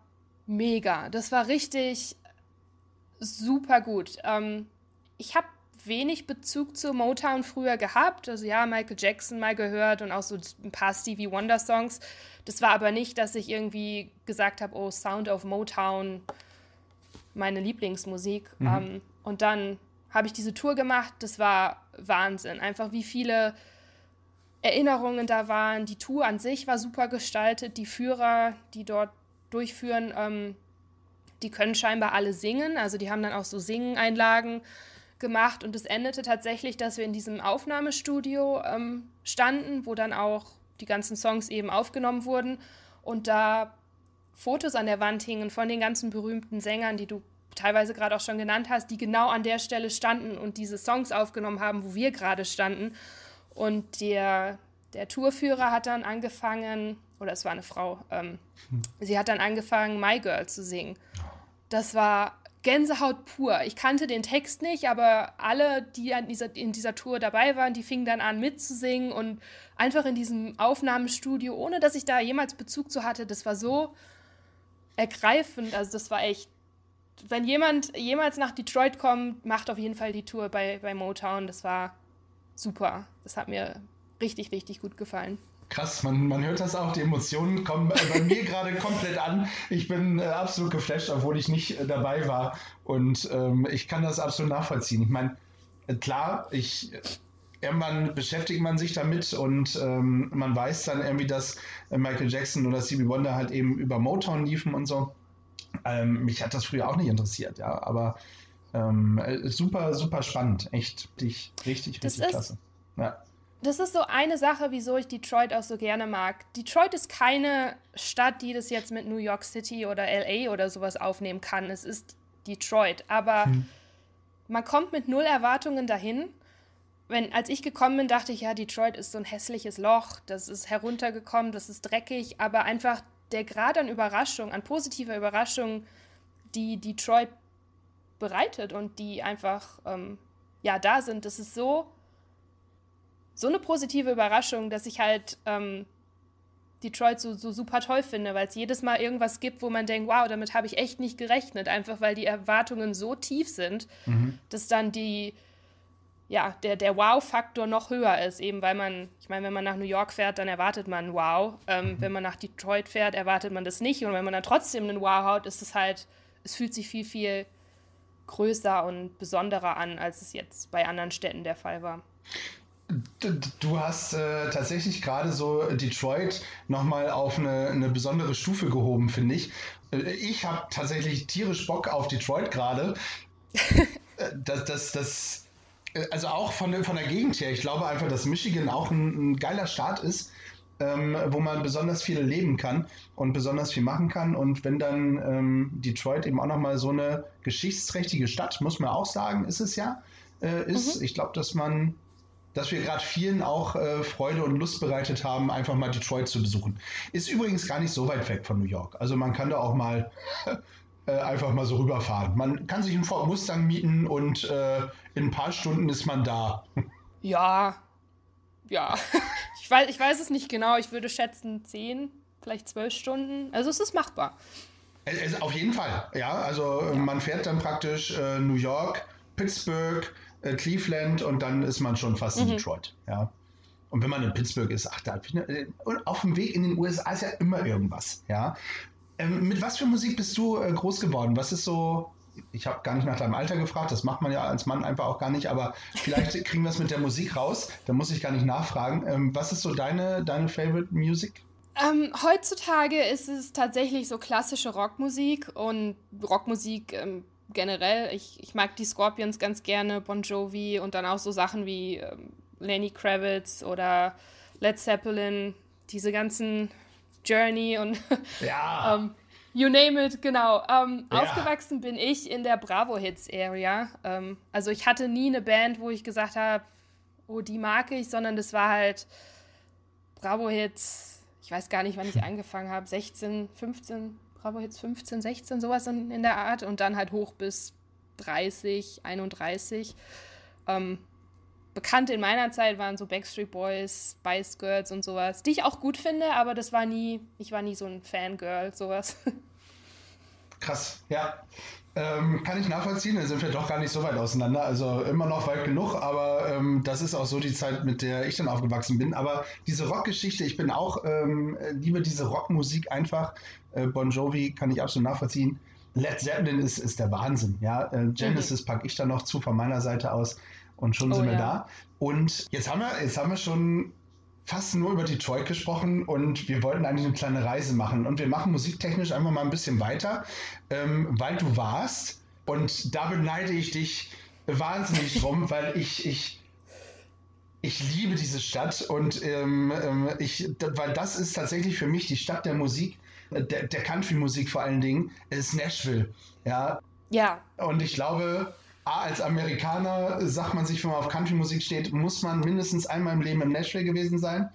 mega. Das war richtig super gut. Ähm, ich habe wenig Bezug zu Motown früher gehabt. Also ja, Michael Jackson mal gehört und auch so ein paar Stevie Wonder Songs. Das war aber nicht, dass ich irgendwie gesagt habe, oh, Sound of Motown, meine Lieblingsmusik. Mhm. Ähm, und dann habe ich diese Tour gemacht. Das war Wahnsinn. Einfach wie viele Erinnerungen da waren. Die Tour an sich war super gestaltet. Die Führer, die dort durchführen, ähm, die können scheinbar alle singen. Also die haben dann auch so Singen-Einlagen gemacht und es endete tatsächlich, dass wir in diesem Aufnahmestudio ähm, standen, wo dann auch die ganzen Songs eben aufgenommen wurden und da Fotos an der Wand hingen von den ganzen berühmten Sängern, die du teilweise gerade auch schon genannt hast, die genau an der Stelle standen und diese Songs aufgenommen haben, wo wir gerade standen. Und der, der Tourführer hat dann angefangen, oder es war eine Frau, ähm, hm. sie hat dann angefangen, My Girl zu singen. Das war Gänsehaut pur. Ich kannte den Text nicht, aber alle, die an dieser, in dieser Tour dabei waren, die fingen dann an mitzusingen und einfach in diesem Aufnahmestudio, ohne dass ich da jemals Bezug zu hatte, das war so ergreifend. Also das war echt. Wenn jemand jemals nach Detroit kommt, macht auf jeden Fall die Tour bei, bei Motown. Das war super. Das hat mir richtig, richtig gut gefallen krass, man, man hört das auch, die Emotionen kommen bei mir gerade komplett an. Ich bin äh, absolut geflasht, obwohl ich nicht äh, dabei war. Und ähm, ich kann das absolut nachvollziehen. Ich meine, äh, klar, ich äh, irgendwann beschäftigt man sich damit und ähm, man weiß dann irgendwie, dass äh, Michael Jackson oder Stevie Wonder halt eben über Motown liefen und so. Ähm, mich hat das früher auch nicht interessiert, ja, aber ähm, super, super spannend. Echt richtig, richtig, richtig klasse. Ja das ist so eine Sache, wieso ich Detroit auch so gerne mag. Detroit ist keine Stadt, die das jetzt mit New York City oder LA oder sowas aufnehmen kann. Es ist Detroit. Aber hm. man kommt mit null Erwartungen dahin. Wenn, als ich gekommen bin, dachte ich, ja, Detroit ist so ein hässliches Loch, das ist heruntergekommen, das ist dreckig, aber einfach der Grad an Überraschung, an positiver Überraschung, die Detroit bereitet und die einfach ähm, ja da sind, das ist so so eine positive Überraschung, dass ich halt ähm, Detroit so, so super toll finde, weil es jedes Mal irgendwas gibt, wo man denkt, wow, damit habe ich echt nicht gerechnet, einfach weil die Erwartungen so tief sind, mhm. dass dann die, ja, der, der Wow-Faktor noch höher ist, eben weil man, ich meine, wenn man nach New York fährt, dann erwartet man Wow. Ähm, mhm. Wenn man nach Detroit fährt, erwartet man das nicht. Und wenn man dann trotzdem einen Wow haut, ist es halt, es fühlt sich viel, viel größer und besonderer an, als es jetzt bei anderen Städten der Fall war. Du hast äh, tatsächlich gerade so Detroit nochmal auf eine, eine besondere Stufe gehoben, finde ich. Äh, ich habe tatsächlich tierisch Bock auf Detroit gerade. Äh, das, das, das, äh, also auch von, der, von der Gegend her. Ich glaube einfach, dass Michigan auch ein, ein geiler Staat ist, ähm, wo man besonders viel leben kann und besonders viel machen kann. Und wenn dann ähm, Detroit eben auch nochmal so eine geschichtsträchtige Stadt, muss man auch sagen, ist es ja, äh, ist. Mhm. Ich glaube, dass man dass wir gerade vielen auch äh, Freude und Lust bereitet haben, einfach mal Detroit zu besuchen. Ist übrigens gar nicht so weit weg von New York. Also man kann da auch mal äh, einfach mal so rüberfahren. Man kann sich einen Ford Mustang mieten und äh, in ein paar Stunden ist man da. Ja, ja. ich, weiß, ich weiß es nicht genau. Ich würde schätzen zehn, vielleicht zwölf Stunden. Also es ist machbar. Es, auf jeden Fall, ja. Also ja. man fährt dann praktisch äh, New York, Pittsburgh, äh, Cleveland und dann ist man schon fast mhm. in Detroit. Ja. Und wenn man in Pittsburgh ist, ach, da, äh, und auf dem Weg in den USA ist ja immer irgendwas. Ja. Ähm, mit was für Musik bist du äh, groß geworden? Was ist so, ich habe gar nicht nach deinem Alter gefragt, das macht man ja als Mann einfach auch gar nicht, aber vielleicht kriegen wir es mit der Musik raus, da muss ich gar nicht nachfragen. Ähm, was ist so deine, deine Favorite Music? Ähm, heutzutage ist es tatsächlich so klassische Rockmusik und Rockmusik ähm, generell, ich, ich mag die Scorpions ganz gerne, Bon Jovi und dann auch so Sachen wie ähm, Lenny Kravitz oder Led Zeppelin, diese ganzen Journey und ja. ähm, you name it, genau. Ähm, ja. Aufgewachsen bin ich in der Bravo Hits Area. Ähm, also ich hatte nie eine Band, wo ich gesagt habe, oh, die mag ich, sondern das war halt Bravo Hits. Ich weiß gar nicht, wann ich angefangen habe, 16, 15, Bravo Hits 15, 16, sowas in, in der Art und dann halt hoch bis 30, 31. Ähm, bekannt in meiner Zeit waren so Backstreet Boys, Spice Girls und sowas, die ich auch gut finde, aber das war nie, ich war nie so ein Fangirl, sowas. Krass, ja. Ähm, kann ich nachvollziehen, da sind wir doch gar nicht so weit auseinander. Also immer noch weit genug, aber ähm, das ist auch so die Zeit, mit der ich dann aufgewachsen bin. Aber diese Rockgeschichte, ich bin auch, ähm, liebe diese Rockmusik einfach. Äh, bon Jovi kann ich absolut nachvollziehen. Led Zeppelin ist, ist der Wahnsinn. Ja? Äh, Genesis mhm. packe ich dann noch zu von meiner Seite aus und schon oh, sind wir ja. da. Und jetzt haben wir, jetzt haben wir schon fast nur über Detroit gesprochen und wir wollten eigentlich eine kleine Reise machen. Und wir machen musiktechnisch einfach mal ein bisschen weiter, ähm, weil du warst. Und da beneide ich dich wahnsinnig drum, weil ich, ich, ich liebe diese Stadt und ähm, ähm ich, weil das ist tatsächlich für mich die Stadt der Musik, der, der Country-Musik vor allen Dingen, ist Nashville. Ja. Ja. Und ich glaube, als Amerikaner sagt man sich, wenn man auf Country-Musik steht, muss man mindestens einmal im Leben im Nashville gewesen sein.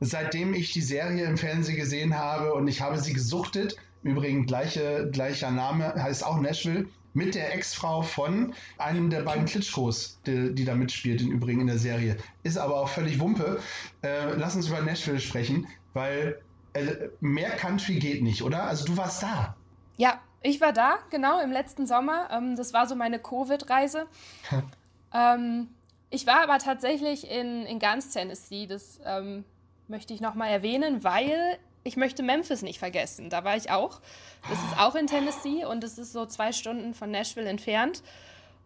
Seitdem ich die Serie im Fernsehen gesehen habe und ich habe sie gesuchtet, übrigens gleiche, gleicher Name, heißt auch Nashville, mit der Ex-Frau von einem der beiden Klitschkos, die, die, da mitspielt, im Übrigen in der Serie. Ist aber auch völlig Wumpe. Äh, lass uns über Nashville sprechen, weil äh, mehr Country geht nicht, oder? Also du warst da. Ja, ich war da, genau, im letzten Sommer. Ähm, das war so meine Covid-Reise. ähm, ich war aber tatsächlich in, in ganz Tennessee. Das ähm, möchte ich nochmal erwähnen, weil ich möchte Memphis nicht vergessen. Da war ich auch. Das ist auch in Tennessee und es ist so zwei Stunden von Nashville entfernt.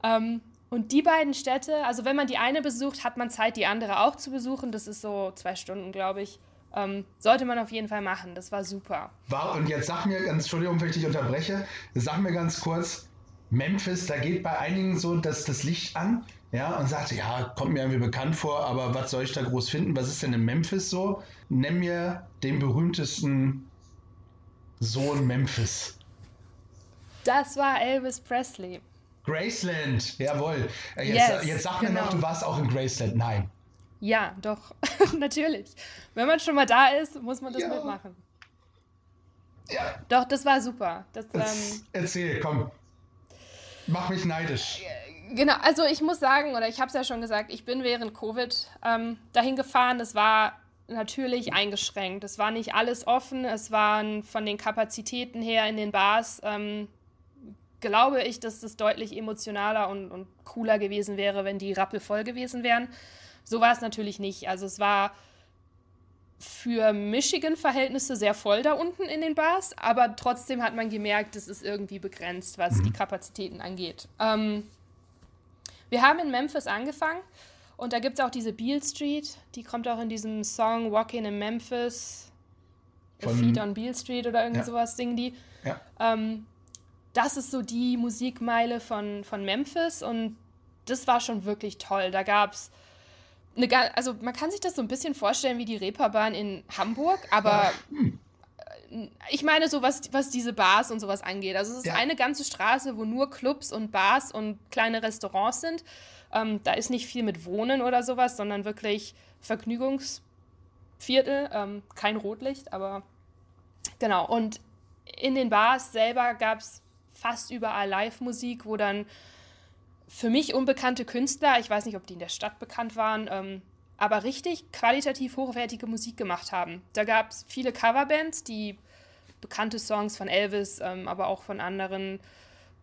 Ähm, und die beiden Städte, also wenn man die eine besucht, hat man Zeit, die andere auch zu besuchen. Das ist so zwei Stunden, glaube ich. Ähm, sollte man auf jeden Fall machen. Das war super. War, und jetzt sag mir, ganz, Entschuldigung, wenn ich dich unterbreche, sag mir ganz kurz, Memphis, da geht bei einigen so das, das Licht an, ja, und sagt, ja, kommt mir irgendwie bekannt vor, aber was soll ich da groß finden? Was ist denn in Memphis so? Nenn mir den berühmtesten Sohn Memphis. Das war Elvis Presley. Graceland, jawohl. Jetzt, yes, jetzt sag genau. mir noch, genau. du warst auch in Graceland. Nein. Ja, doch, natürlich. Wenn man schon mal da ist, muss man das ja. mitmachen. Ja. Doch, das war super. Das, ähm, Erzähl, komm. Mach mich neidisch. Genau, also ich muss sagen, oder ich habe es ja schon gesagt, ich bin während Covid ähm, dahin gefahren. Es war natürlich eingeschränkt. Es war nicht alles offen. Es waren von den Kapazitäten her in den Bars, ähm, glaube ich, dass es deutlich emotionaler und, und cooler gewesen wäre, wenn die rappelvoll gewesen wären. So war es natürlich nicht. Also es war für Michigan-Verhältnisse sehr voll da unten in den Bars, aber trotzdem hat man gemerkt, es ist irgendwie begrenzt, was mhm. die Kapazitäten angeht. Ähm, wir haben in Memphis angefangen und da gibt es auch diese Beale Street, die kommt auch in diesem Song Walking in Memphis, Von, Feet on Beale Street oder irgendwie ja. sowas singen die. Ja. Ähm, das ist so die Musikmeile von, von Memphis und das war schon wirklich toll. Da gab es eine, also man kann sich das so ein bisschen vorstellen wie die Reeperbahn in Hamburg, aber äh, ich meine so, was, was diese Bars und sowas angeht. Also es ist ja. eine ganze Straße, wo nur Clubs und Bars und kleine Restaurants sind. Ähm, da ist nicht viel mit Wohnen oder sowas, sondern wirklich Vergnügungsviertel. Ähm, kein Rotlicht, aber genau. Und in den Bars selber gab es fast überall Live-Musik, wo dann für mich unbekannte Künstler, ich weiß nicht, ob die in der Stadt bekannt waren, ähm, aber richtig qualitativ hochwertige Musik gemacht haben. Da gab es viele Coverbands, die bekannte Songs von Elvis, ähm, aber auch von anderen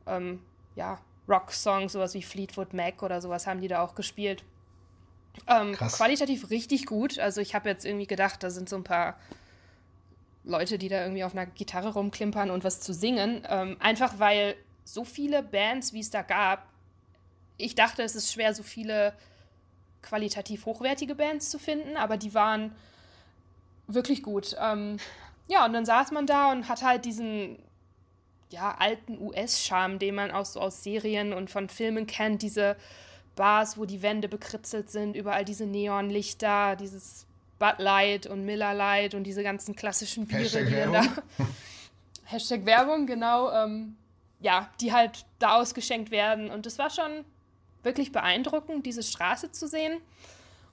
ähm, ja, Rock-Songs, sowas wie Fleetwood Mac oder sowas haben die da auch gespielt. Ähm, qualitativ richtig gut. Also ich habe jetzt irgendwie gedacht, da sind so ein paar Leute, die da irgendwie auf einer Gitarre rumklimpern und was zu singen. Ähm, einfach weil so viele Bands, wie es da gab, ich dachte, es ist schwer, so viele qualitativ hochwertige Bands zu finden, aber die waren wirklich gut. Ähm, ja, und dann saß man da und hat halt diesen ja, alten US-Charme, den man auch so aus Serien und von Filmen kennt, diese Bars, wo die Wände bekritzelt sind, überall diese Neonlichter, dieses Bud Light und Miller Light und diese ganzen klassischen Biere, Hashtag die dann da. Hashtag Werbung, genau. Ähm, ja, die halt da ausgeschenkt werden. Und das war schon wirklich beeindruckend, diese Straße zu sehen.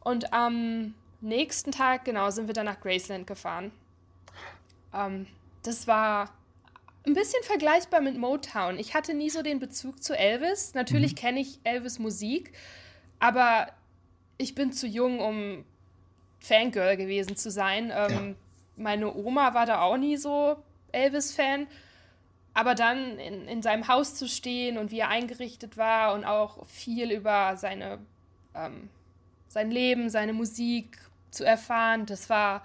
Und am nächsten Tag, genau, sind wir dann nach Graceland gefahren. Ähm, das war ein bisschen vergleichbar mit Motown. Ich hatte nie so den Bezug zu Elvis. Natürlich mhm. kenne ich Elvis Musik, aber ich bin zu jung, um Fangirl gewesen zu sein. Ähm, ja. Meine Oma war da auch nie so Elvis-Fan. Aber dann in, in seinem Haus zu stehen und wie er eingerichtet war und auch viel über seine, ähm, sein Leben, seine Musik zu erfahren, das war,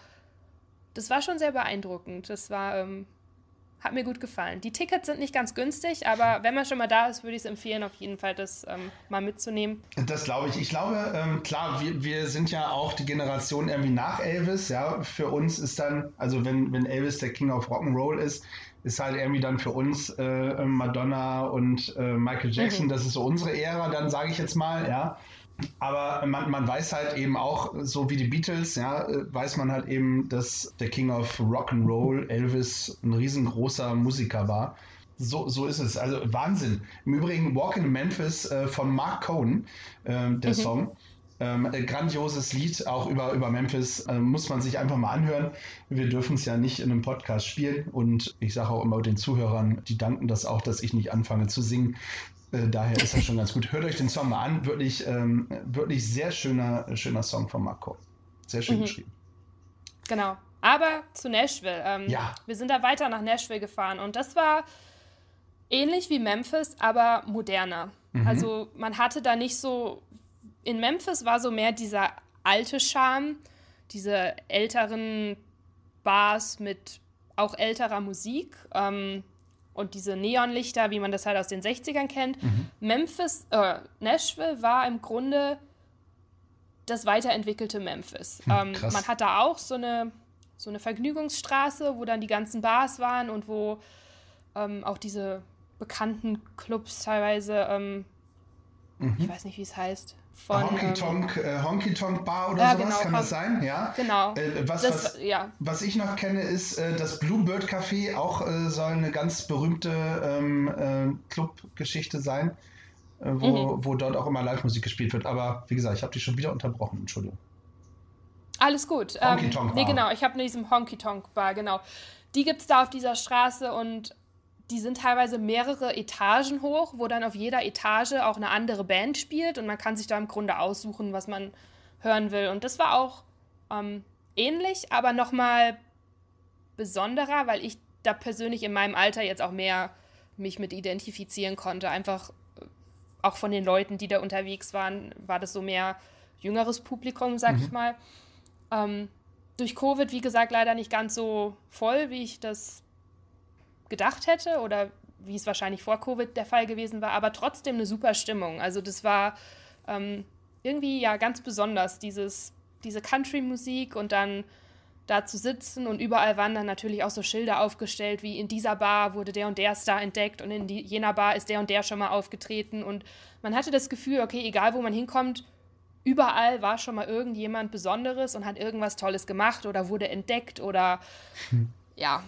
das war schon sehr beeindruckend. Das war, ähm, hat mir gut gefallen. Die Tickets sind nicht ganz günstig, aber wenn man schon mal da ist, würde ich es empfehlen, auf jeden Fall das ähm, mal mitzunehmen. Das glaube ich. Ich glaube, ähm, klar, wir, wir sind ja auch die Generation irgendwie nach Elvis. Ja, für uns ist dann, also wenn, wenn Elvis der King of Rock'n'Roll ist, ist halt irgendwie dann für uns äh, Madonna und äh, Michael Jackson, mhm. das ist so unsere Ära, dann sage ich jetzt mal, ja. Aber man, man weiß halt eben auch, so wie die Beatles, ja, weiß man halt eben, dass der King of Rock'n'Roll, Elvis, ein riesengroßer Musiker war. So, so ist es. Also Wahnsinn. Im Übrigen Walk in Memphis äh, von Mark Cohn, äh, der mhm. Song. Ähm, grandioses Lied, auch über, über Memphis, äh, muss man sich einfach mal anhören. Wir dürfen es ja nicht in einem Podcast spielen und ich sage auch immer den Zuhörern, die danken das auch, dass ich nicht anfange zu singen. Äh, daher ist das schon ganz gut. Hört euch den Song mal an. Wirklich, ähm, wirklich sehr schöner, schöner Song von Marco. Sehr schön mhm. geschrieben. Genau. Aber zu Nashville. Ähm, ja. Wir sind da weiter nach Nashville gefahren und das war ähnlich wie Memphis, aber moderner. Mhm. Also man hatte da nicht so. In Memphis war so mehr dieser alte Charme, diese älteren Bars mit auch älterer Musik. Ähm, und diese Neonlichter, wie man das halt aus den 60ern kennt. Mhm. Memphis, äh, Nashville war im Grunde das weiterentwickelte Memphis. Hm, ähm, man hat da auch so eine, so eine Vergnügungsstraße, wo dann die ganzen Bars waren und wo ähm, auch diese bekannten Clubs teilweise, ähm, mhm. ich weiß nicht, wie es heißt, von Honky ähm, Tonk, äh, Honky Tonk Bar oder ja, sowas, genau, kann das sein? Ja. Genau. Äh, was, das, was, ja. was ich noch kenne, ist äh, das Bluebird Café, auch äh, soll eine ganz berühmte ähm, äh, Clubgeschichte sein, äh, wo, mhm. wo dort auch immer Live-Musik gespielt wird. Aber wie gesagt, ich habe dich schon wieder unterbrochen, Entschuldigung. Alles gut. Honky ähm, Tonk Bar. Nee, genau, ich habe in diesem Honky Tonk Bar, genau. Die gibt es da auf dieser Straße und die sind teilweise mehrere Etagen hoch, wo dann auf jeder Etage auch eine andere Band spielt und man kann sich da im Grunde aussuchen, was man hören will. Und das war auch ähm, ähnlich, aber nochmal besonderer, weil ich da persönlich in meinem Alter jetzt auch mehr mich mit identifizieren konnte. Einfach äh, auch von den Leuten, die da unterwegs waren, war das so mehr jüngeres Publikum, sag mhm. ich mal. Ähm, durch Covid, wie gesagt, leider nicht ganz so voll, wie ich das gedacht hätte oder wie es wahrscheinlich vor Covid der Fall gewesen war, aber trotzdem eine super Stimmung. Also das war ähm, irgendwie ja ganz besonders, dieses, diese Country-Musik und dann da zu sitzen und überall waren dann natürlich auch so Schilder aufgestellt, wie in dieser Bar wurde der und der Star entdeckt und in die, jener Bar ist der und der schon mal aufgetreten und man hatte das Gefühl, okay, egal wo man hinkommt, überall war schon mal irgendjemand Besonderes und hat irgendwas Tolles gemacht oder wurde entdeckt oder hm. ja,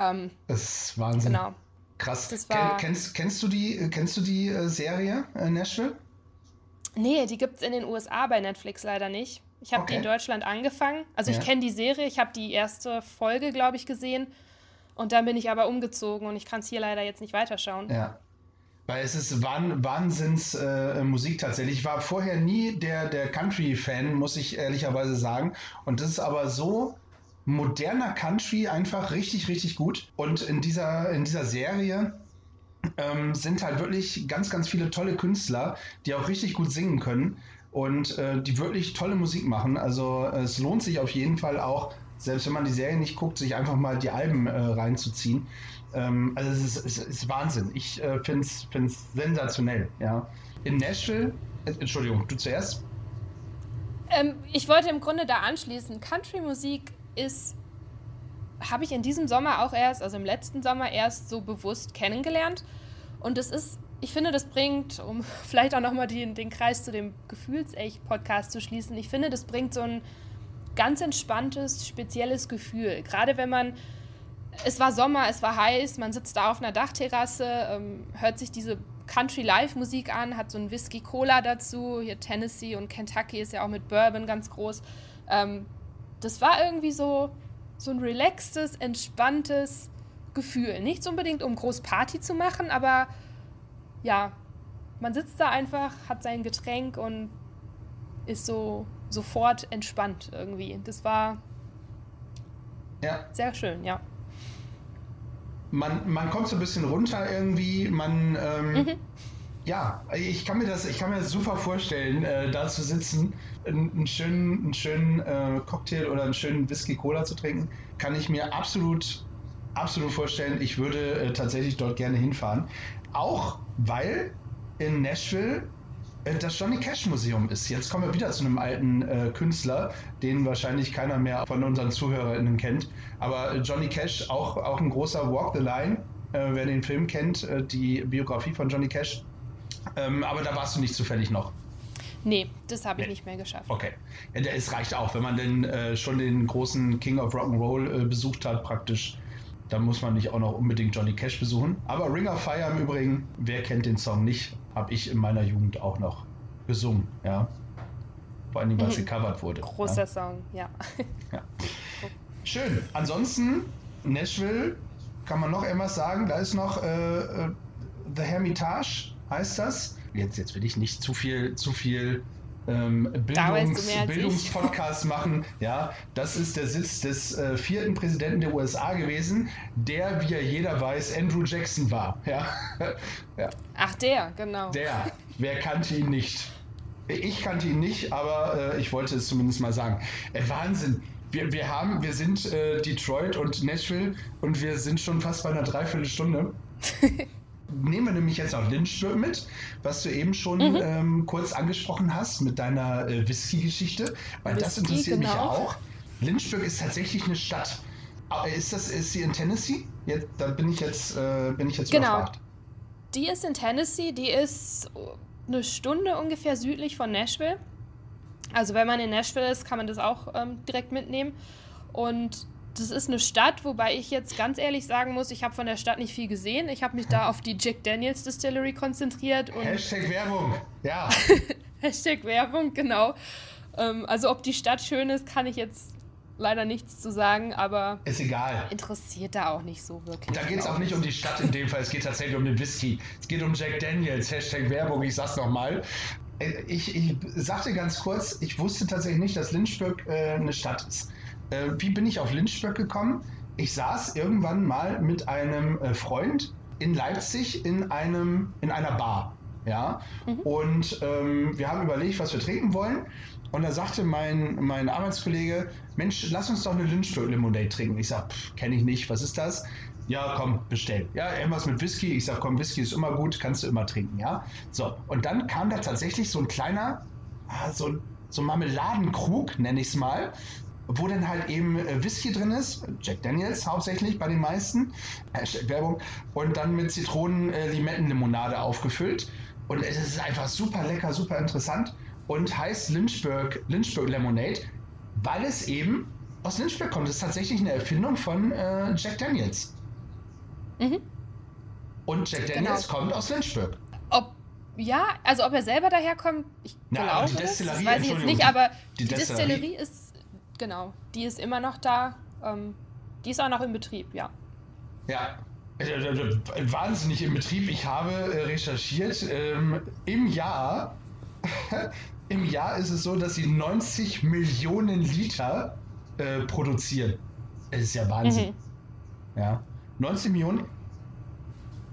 ähm, das ist Wahnsinn. Genau. Krass. Ken, kennst, kennst du die, kennst du die äh, Serie äh, Nashville? Nee, die gibt es in den USA bei Netflix leider nicht. Ich habe okay. die in Deutschland angefangen. Also ja. ich kenne die Serie, ich habe die erste Folge, glaube ich, gesehen. Und dann bin ich aber umgezogen und ich kann es hier leider jetzt nicht weiterschauen. Ja. Weil es ist Wahn Wahnsinns äh, Musik tatsächlich. Ich war vorher nie der, der Country-Fan, muss ich ehrlicherweise sagen. Und das ist aber so moderner Country einfach richtig, richtig gut. Und in dieser, in dieser Serie ähm, sind halt wirklich ganz, ganz viele tolle Künstler, die auch richtig gut singen können und äh, die wirklich tolle Musik machen. Also es lohnt sich auf jeden Fall auch, selbst wenn man die Serie nicht guckt, sich einfach mal die Alben äh, reinzuziehen. Ähm, also es ist, es ist, Wahnsinn. Ich äh, finde es sensationell. Ja. In Nashville, äh, Entschuldigung, du zuerst. Ähm, ich wollte im Grunde da anschließen. Country-Musik ist, habe ich in diesem Sommer auch erst, also im letzten Sommer erst so bewusst kennengelernt. Und es ist, ich finde, das bringt, um vielleicht auch nochmal den, den Kreis zu dem Gefühlsecht-Podcast zu schließen, ich finde, das bringt so ein ganz entspanntes, spezielles Gefühl. Gerade wenn man, es war Sommer, es war heiß, man sitzt da auf einer Dachterrasse, ähm, hört sich diese Country-Live-Musik an, hat so ein Whisky-Cola dazu. Hier Tennessee und Kentucky ist ja auch mit Bourbon ganz groß. Ähm, das war irgendwie so, so ein relaxtes, entspanntes Gefühl. Nicht unbedingt, um groß Party zu machen, aber ja, man sitzt da einfach, hat sein Getränk und ist so sofort entspannt irgendwie. Das war ja. sehr schön, ja. man, man kommt so ein bisschen runter irgendwie, man, ähm, mhm. Ja, ich kann mir das, ich kann mir das super vorstellen, äh, da zu sitzen, einen, schönen, einen schönen äh, Cocktail oder einen schönen Whisky-Cola zu trinken, kann ich mir absolut, absolut vorstellen. Ich würde äh, tatsächlich dort gerne hinfahren. Auch weil in Nashville äh, das Johnny Cash Museum ist. Jetzt kommen wir wieder zu einem alten äh, Künstler, den wahrscheinlich keiner mehr von unseren ZuhörerInnen kennt. Aber Johnny Cash, auch, auch ein großer Walk the Line, äh, wer den Film kennt, äh, die Biografie von Johnny Cash. Ähm, aber da warst du nicht zufällig noch. Nee, das habe ich nee. nicht mehr geschafft. Okay. Ja, es reicht auch, wenn man denn äh, schon den großen King of Rock'n'Roll äh, besucht hat, praktisch. Dann muss man nicht auch noch unbedingt Johnny Cash besuchen. Aber Ring of Fire im Übrigen, wer kennt den Song nicht? Habe ich in meiner Jugend auch noch gesungen, ja. Vor allem, weil es mhm. gecovert wurde. Großer ja. Song, ja. ja. Schön. Ansonsten, Nashville, kann man noch irgendwas sagen? Da ist noch äh, äh The Hermitage, heißt das. Jetzt, jetzt will ich nicht zu viel, zu viel ähm, Bildungs, Bildungspodcast machen. Ja, das ist der Sitz des äh, vierten Präsidenten der USA gewesen, der, wie ja jeder weiß, Andrew Jackson war. Ja. ja. Ach, der, genau. Der. Wer kannte ihn nicht? Ich kannte ihn nicht, aber äh, ich wollte es zumindest mal sagen. Äh, Wahnsinn. Wir, wir, haben, wir sind äh, Detroit und Nashville und wir sind schon fast bei einer Dreiviertelstunde. nehmen wir nämlich jetzt auch Lynchburg mit, was du eben schon mhm. ähm, kurz angesprochen hast mit deiner äh, Whisky-Geschichte, weil Whisky, das interessiert genau. mich auch. Lynchburg ist tatsächlich eine Stadt. Ist das ist sie in Tennessee? Jetzt, da bin ich jetzt äh, bin ich jetzt genau. überfragt. Die ist in Tennessee. Die ist eine Stunde ungefähr südlich von Nashville. Also wenn man in Nashville ist, kann man das auch ähm, direkt mitnehmen. Und das ist eine Stadt, wobei ich jetzt ganz ehrlich sagen muss, ich habe von der Stadt nicht viel gesehen. Ich habe mich da auf die Jack Daniels Distillery konzentriert. Und Hashtag Werbung, ja. Hashtag Werbung, genau. Ähm, also ob die Stadt schön ist, kann ich jetzt leider nichts zu sagen, aber ist egal. Interessiert da auch nicht so wirklich. Da geht es auch nicht um die Stadt in dem Fall, es geht tatsächlich um den Whisky. Es geht um Jack Daniels, Hashtag Werbung, ich sag's nochmal. Äh, ich, ich sagte ganz kurz, ich wusste tatsächlich nicht, dass Lynchburg äh, eine Stadt ist. Äh, wie bin ich auf Lynchburg gekommen? Ich saß irgendwann mal mit einem äh, Freund in Leipzig in, einem, in einer Bar. Ja, mhm. und ähm, wir haben überlegt, was wir trinken wollen. Und da sagte mein, mein Arbeitskollege: Mensch, lass uns doch eine Lynchburg-Limonade trinken. Ich sag, kenne ich nicht, was ist das? Ja, komm, bestell. Ja, irgendwas mit Whisky. Ich sag, komm, Whisky ist immer gut, kannst du immer trinken, ja. So, und dann kam da tatsächlich so ein kleiner, ah, so, so Marmeladenkrug, nenne ich es mal, wo dann halt eben äh, Whisky drin ist, Jack Daniels hauptsächlich bei den meisten, Hashtag Werbung, und dann mit Zitronen-Limettenlimonade äh, aufgefüllt. Und es ist einfach super lecker, super interessant und heißt Lynchburg, Lynchburg Lemonade, weil es eben aus Lynchburg kommt. Das ist tatsächlich eine Erfindung von äh, Jack Daniels. Mhm. Und Jack genau. Daniels genau. kommt aus Lynchburg. Ob ja, also ob er selber daherkommt, ich Na, glaube, die Destillerie, das weiß ich jetzt nicht, aber die, die Destillerie, Destillerie ist Genau, die ist immer noch da. Ähm, die ist auch noch in Betrieb, ja. Ja, äh, äh, äh, wahnsinnig im Betrieb. Ich habe recherchiert. Ähm, Im Jahr, im Jahr ist es so, dass sie 90 Millionen Liter äh, produzieren. Das ist ja Wahnsinn. Mhm. Ja, 90 Millionen.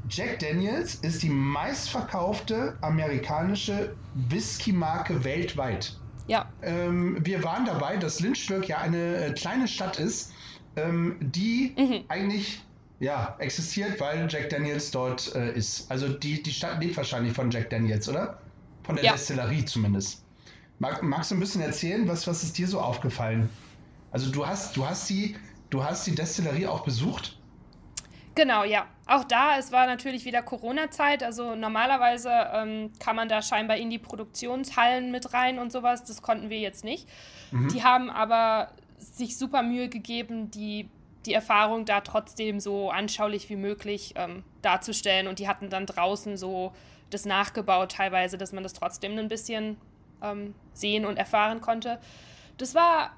Jack Daniels ist die meistverkaufte amerikanische Whisky-Marke weltweit. Ja. Ähm, wir waren dabei, dass Lynchburg ja eine äh, kleine Stadt ist, ähm, die mhm. eigentlich ja, existiert, weil Jack Daniels dort äh, ist. Also die, die Stadt lebt wahrscheinlich von Jack Daniels, oder? Von der ja. Destillerie zumindest. Mag, magst du ein bisschen erzählen, was, was ist dir so aufgefallen? Also du hast, du hast die, du hast die Destillerie auch besucht? Genau, ja. Auch da, es war natürlich wieder Corona-Zeit. Also normalerweise ähm, kann man da scheinbar in die Produktionshallen mit rein und sowas. Das konnten wir jetzt nicht. Mhm. Die haben aber sich super Mühe gegeben, die, die Erfahrung da trotzdem so anschaulich wie möglich ähm, darzustellen. Und die hatten dann draußen so das nachgebaut teilweise, dass man das trotzdem ein bisschen ähm, sehen und erfahren konnte. Das war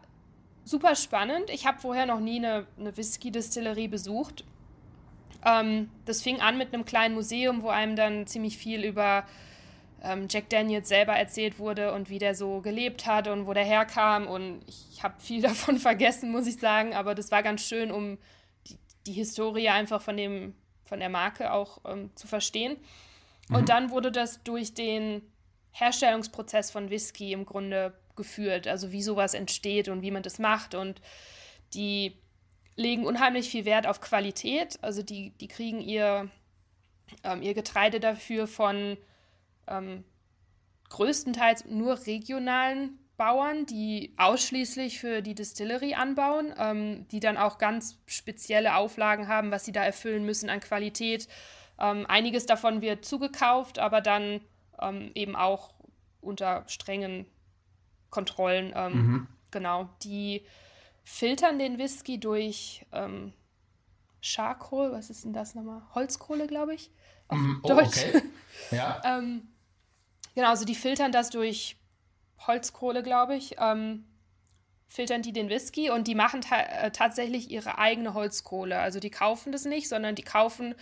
super spannend. Ich habe vorher noch nie eine, eine Whisky-Distillerie besucht ähm, das fing an mit einem kleinen Museum, wo einem dann ziemlich viel über ähm, Jack Daniels selber erzählt wurde und wie der so gelebt hat und wo der herkam. Und ich habe viel davon vergessen, muss ich sagen, aber das war ganz schön, um die, die Historie einfach von, dem, von der Marke auch ähm, zu verstehen. Mhm. Und dann wurde das durch den Herstellungsprozess von Whisky im Grunde geführt, also wie sowas entsteht und wie man das macht. Und die legen unheimlich viel Wert auf Qualität. Also die, die kriegen ihr, ähm, ihr Getreide dafür von ähm, größtenteils nur regionalen Bauern, die ausschließlich für die Distillery anbauen, ähm, die dann auch ganz spezielle Auflagen haben, was sie da erfüllen müssen an Qualität. Ähm, einiges davon wird zugekauft, aber dann ähm, eben auch unter strengen Kontrollen. Ähm, mhm. Genau, die filtern den Whisky durch ähm, Charcoal, was ist denn das nochmal? Holzkohle, glaube ich. Auf mm, oh, Deutsch. Okay. Ja. ähm, genau, also die filtern das durch Holzkohle, glaube ich. Ähm, filtern die den Whisky und die machen ta äh, tatsächlich ihre eigene Holzkohle. Also die kaufen das nicht, sondern die kaufen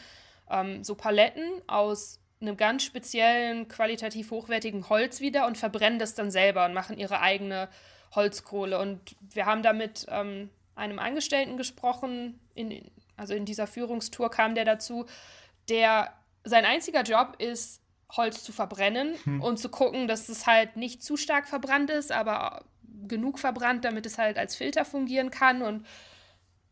ähm, so Paletten aus einem ganz speziellen, qualitativ hochwertigen Holz wieder und verbrennen das dann selber und machen ihre eigene Holzkohle. Und wir haben da mit ähm, einem Angestellten gesprochen, in, also in dieser Führungstour kam der dazu, der sein einziger Job ist, Holz zu verbrennen hm. und zu gucken, dass es halt nicht zu stark verbrannt ist, aber genug verbrannt, damit es halt als Filter fungieren kann. Und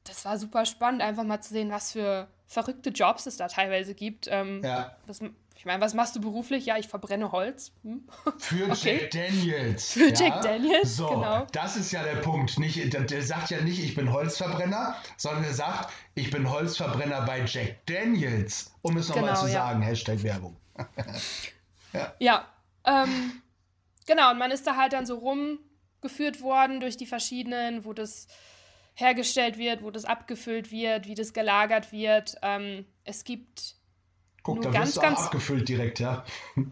das war super spannend, einfach mal zu sehen, was für verrückte Jobs es da teilweise gibt. Ähm, ja. Das ich meine, was machst du beruflich? Ja, ich verbrenne Holz. Hm? Für okay. Jack Daniels. Für ja? Jack Daniels, so, genau. Das ist ja der Punkt. Nicht, der, der, sagt ja nicht, ich bin Holzverbrenner, sondern er sagt, ich bin Holzverbrenner bei Jack Daniels, um es nochmal genau, zu ja. sagen. Hashtag Werbung. ja, ja ähm, genau. Und man ist da halt dann so rumgeführt worden durch die verschiedenen, wo das hergestellt wird, wo das abgefüllt wird, wie das gelagert wird. Ähm, es gibt Guck, da ganz, ganz abgefüllt direkt, ja.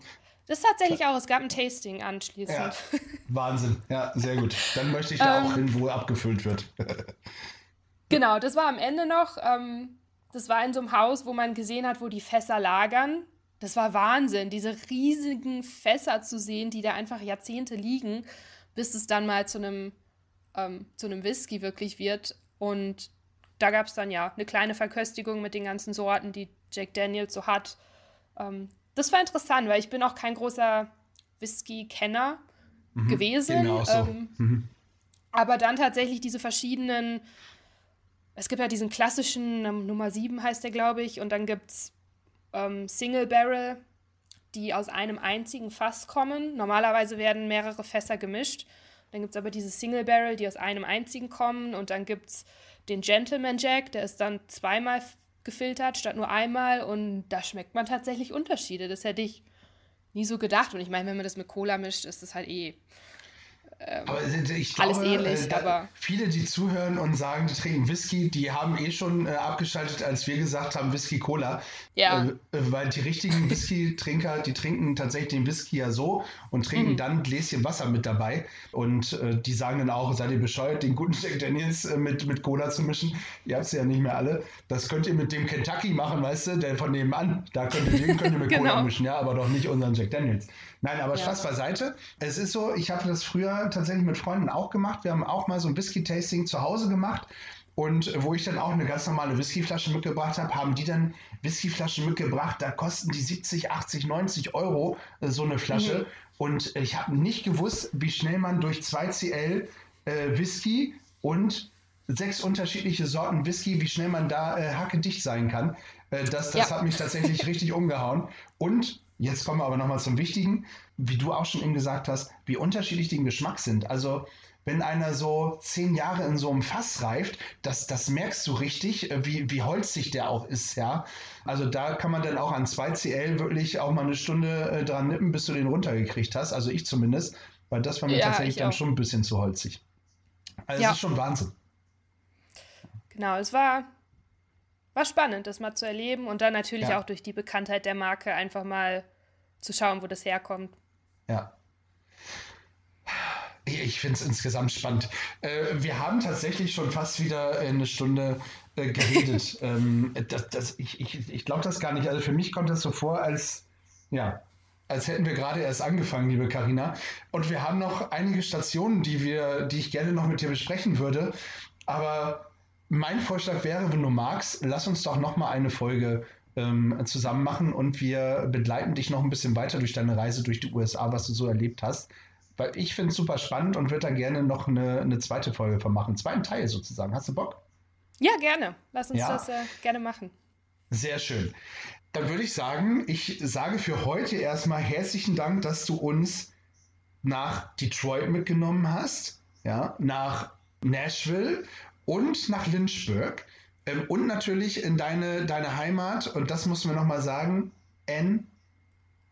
Das ist tatsächlich auch, es gab ein Tasting anschließend. Ja, Wahnsinn, ja, sehr gut. Dann möchte ich da ähm, auch hin, wo abgefüllt wird. genau, das war am Ende noch. Ähm, das war in so einem Haus, wo man gesehen hat, wo die Fässer lagern. Das war Wahnsinn, diese riesigen Fässer zu sehen, die da einfach Jahrzehnte liegen, bis es dann mal zu einem, ähm, zu einem Whisky wirklich wird. Und da gab es dann ja eine kleine Verköstigung mit den ganzen Sorten, die Jack Daniels so hat. Ähm, das war interessant, weil ich bin auch kein großer Whisky-Kenner mhm, gewesen. Genau so. Ähm, mhm. Aber dann tatsächlich diese verschiedenen, es gibt ja diesen klassischen, Nummer 7 heißt der, glaube ich, und dann gibt es ähm, Single Barrel, die aus einem einzigen Fass kommen. Normalerweise werden mehrere Fässer gemischt. Dann gibt es aber diese Single Barrel, die aus einem einzigen kommen. Und dann gibt es den Gentleman Jack, der ist dann zweimal gefiltert statt nur einmal und da schmeckt man tatsächlich Unterschiede. Das hätte ich nie so gedacht. Und ich meine, wenn man das mit Cola mischt, ist das halt eh ähm, aber ich glaube, alles ähnlich, äh, aber viele, die zuhören und sagen, die trinken Whisky, die haben eh schon äh, abgeschaltet, als wir gesagt haben, Whisky Cola. Ja. Äh, weil die richtigen Whisky-Trinker, die trinken tatsächlich den Whisky ja so und trinken mhm. dann ein Gläschen Wasser mit dabei. Und äh, die sagen dann auch, seid ihr bescheuert, den guten Jack Daniels äh, mit, mit Cola zu mischen? Ihr habt es ja nicht mehr alle. Das könnt ihr mit dem Kentucky machen, weißt du, der von nebenan. Da könnt ihr den könnt ihr mit genau. Cola mischen, ja, aber doch nicht unseren Jack Daniels. Nein, aber ja. Spaß beiseite. Es ist so, ich habe das früher tatsächlich mit Freunden auch gemacht. Wir haben auch mal so ein Whisky-Tasting zu Hause gemacht. Und wo ich dann auch eine ganz normale Whiskyflasche mitgebracht habe, haben die dann Whiskyflaschen mitgebracht. Da kosten die 70, 80, 90 Euro äh, so eine Flasche. Mhm. Und ich habe nicht gewusst, wie schnell man durch 2CL äh, Whisky und sechs unterschiedliche Sorten Whisky, wie schnell man da äh, hackedicht sein kann. Äh, das das ja. hat mich tatsächlich richtig umgehauen. Und Jetzt kommen wir aber nochmal zum Wichtigen, wie du auch schon eben gesagt hast, wie unterschiedlich die im Geschmack sind. Also wenn einer so zehn Jahre in so einem Fass reift, das, das merkst du richtig, äh, wie, wie holzig der auch ist, ja. Also da kann man dann auch an 2CL wirklich auch mal eine Stunde äh, dran nippen, bis du den runtergekriegt hast. Also ich zumindest, weil das war mir ja, tatsächlich dann schon ein bisschen zu holzig. Also ja. es ist schon Wahnsinn. Genau, es war war spannend, das mal zu erleben und dann natürlich ja. auch durch die Bekanntheit der Marke einfach mal zu schauen, wo das herkommt. Ja. Ich finde es insgesamt spannend. Äh, wir haben tatsächlich schon fast wieder eine Stunde äh, geredet. ähm, das, das, ich ich, ich glaube das gar nicht. Also für mich kommt das so vor, als, ja, als hätten wir gerade erst angefangen, liebe Karina. Und wir haben noch einige Stationen, die, wir, die ich gerne noch mit dir besprechen würde. Aber mein Vorschlag wäre, wenn du magst, lass uns doch noch mal eine Folge ähm, zusammen machen und wir begleiten dich noch ein bisschen weiter durch deine Reise durch die USA, was du so erlebt hast. Weil ich finde es super spannend und würde da gerne noch eine, eine zweite Folge von machen. Zweiten Teil sozusagen. Hast du Bock? Ja, gerne. Lass uns ja. das äh, gerne machen. Sehr schön. Dann würde ich sagen, ich sage für heute erstmal herzlichen Dank, dass du uns nach Detroit mitgenommen hast, ja, nach Nashville und nach Lynchburg. Ähm, und natürlich in deine, deine Heimat, und das mussten wir nochmal sagen, N.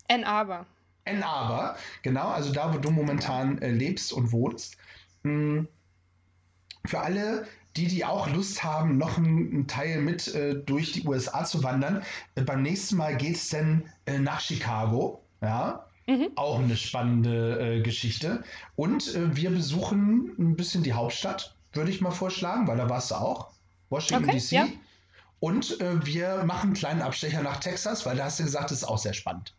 N. Aber. N. Aber, genau, also da, wo du momentan äh, lebst und wohnst. Mhm. Für alle, die, die auch Lust haben, noch einen, Teil mit äh, durch die USA zu wandern, äh, beim nächsten Mal geht es dann äh, nach Chicago. Ja, Mhm. Auch eine spannende äh, Geschichte. Und äh, wir besuchen ein bisschen die Hauptstadt, würde ich mal vorschlagen, weil da warst du auch. Washington okay, DC. Ja. Und äh, wir machen einen kleinen Abstecher nach Texas, weil da hast du gesagt, das ist auch sehr spannend.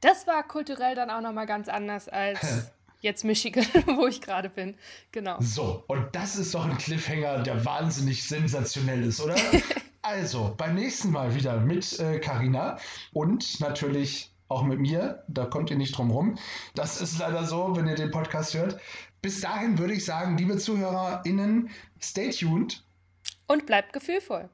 Das war kulturell dann auch nochmal ganz anders als jetzt Michigan, wo ich gerade bin. Genau. So, und das ist doch ein Cliffhanger, der wahnsinnig sensationell ist, oder? also, beim nächsten Mal wieder mit Karina äh, und natürlich auch mit mir. Da kommt ihr nicht drum rum. Das ist leider so, wenn ihr den Podcast hört. Bis dahin würde ich sagen, liebe ZuhörerInnen, stay tuned und bleibt gefühlvoll.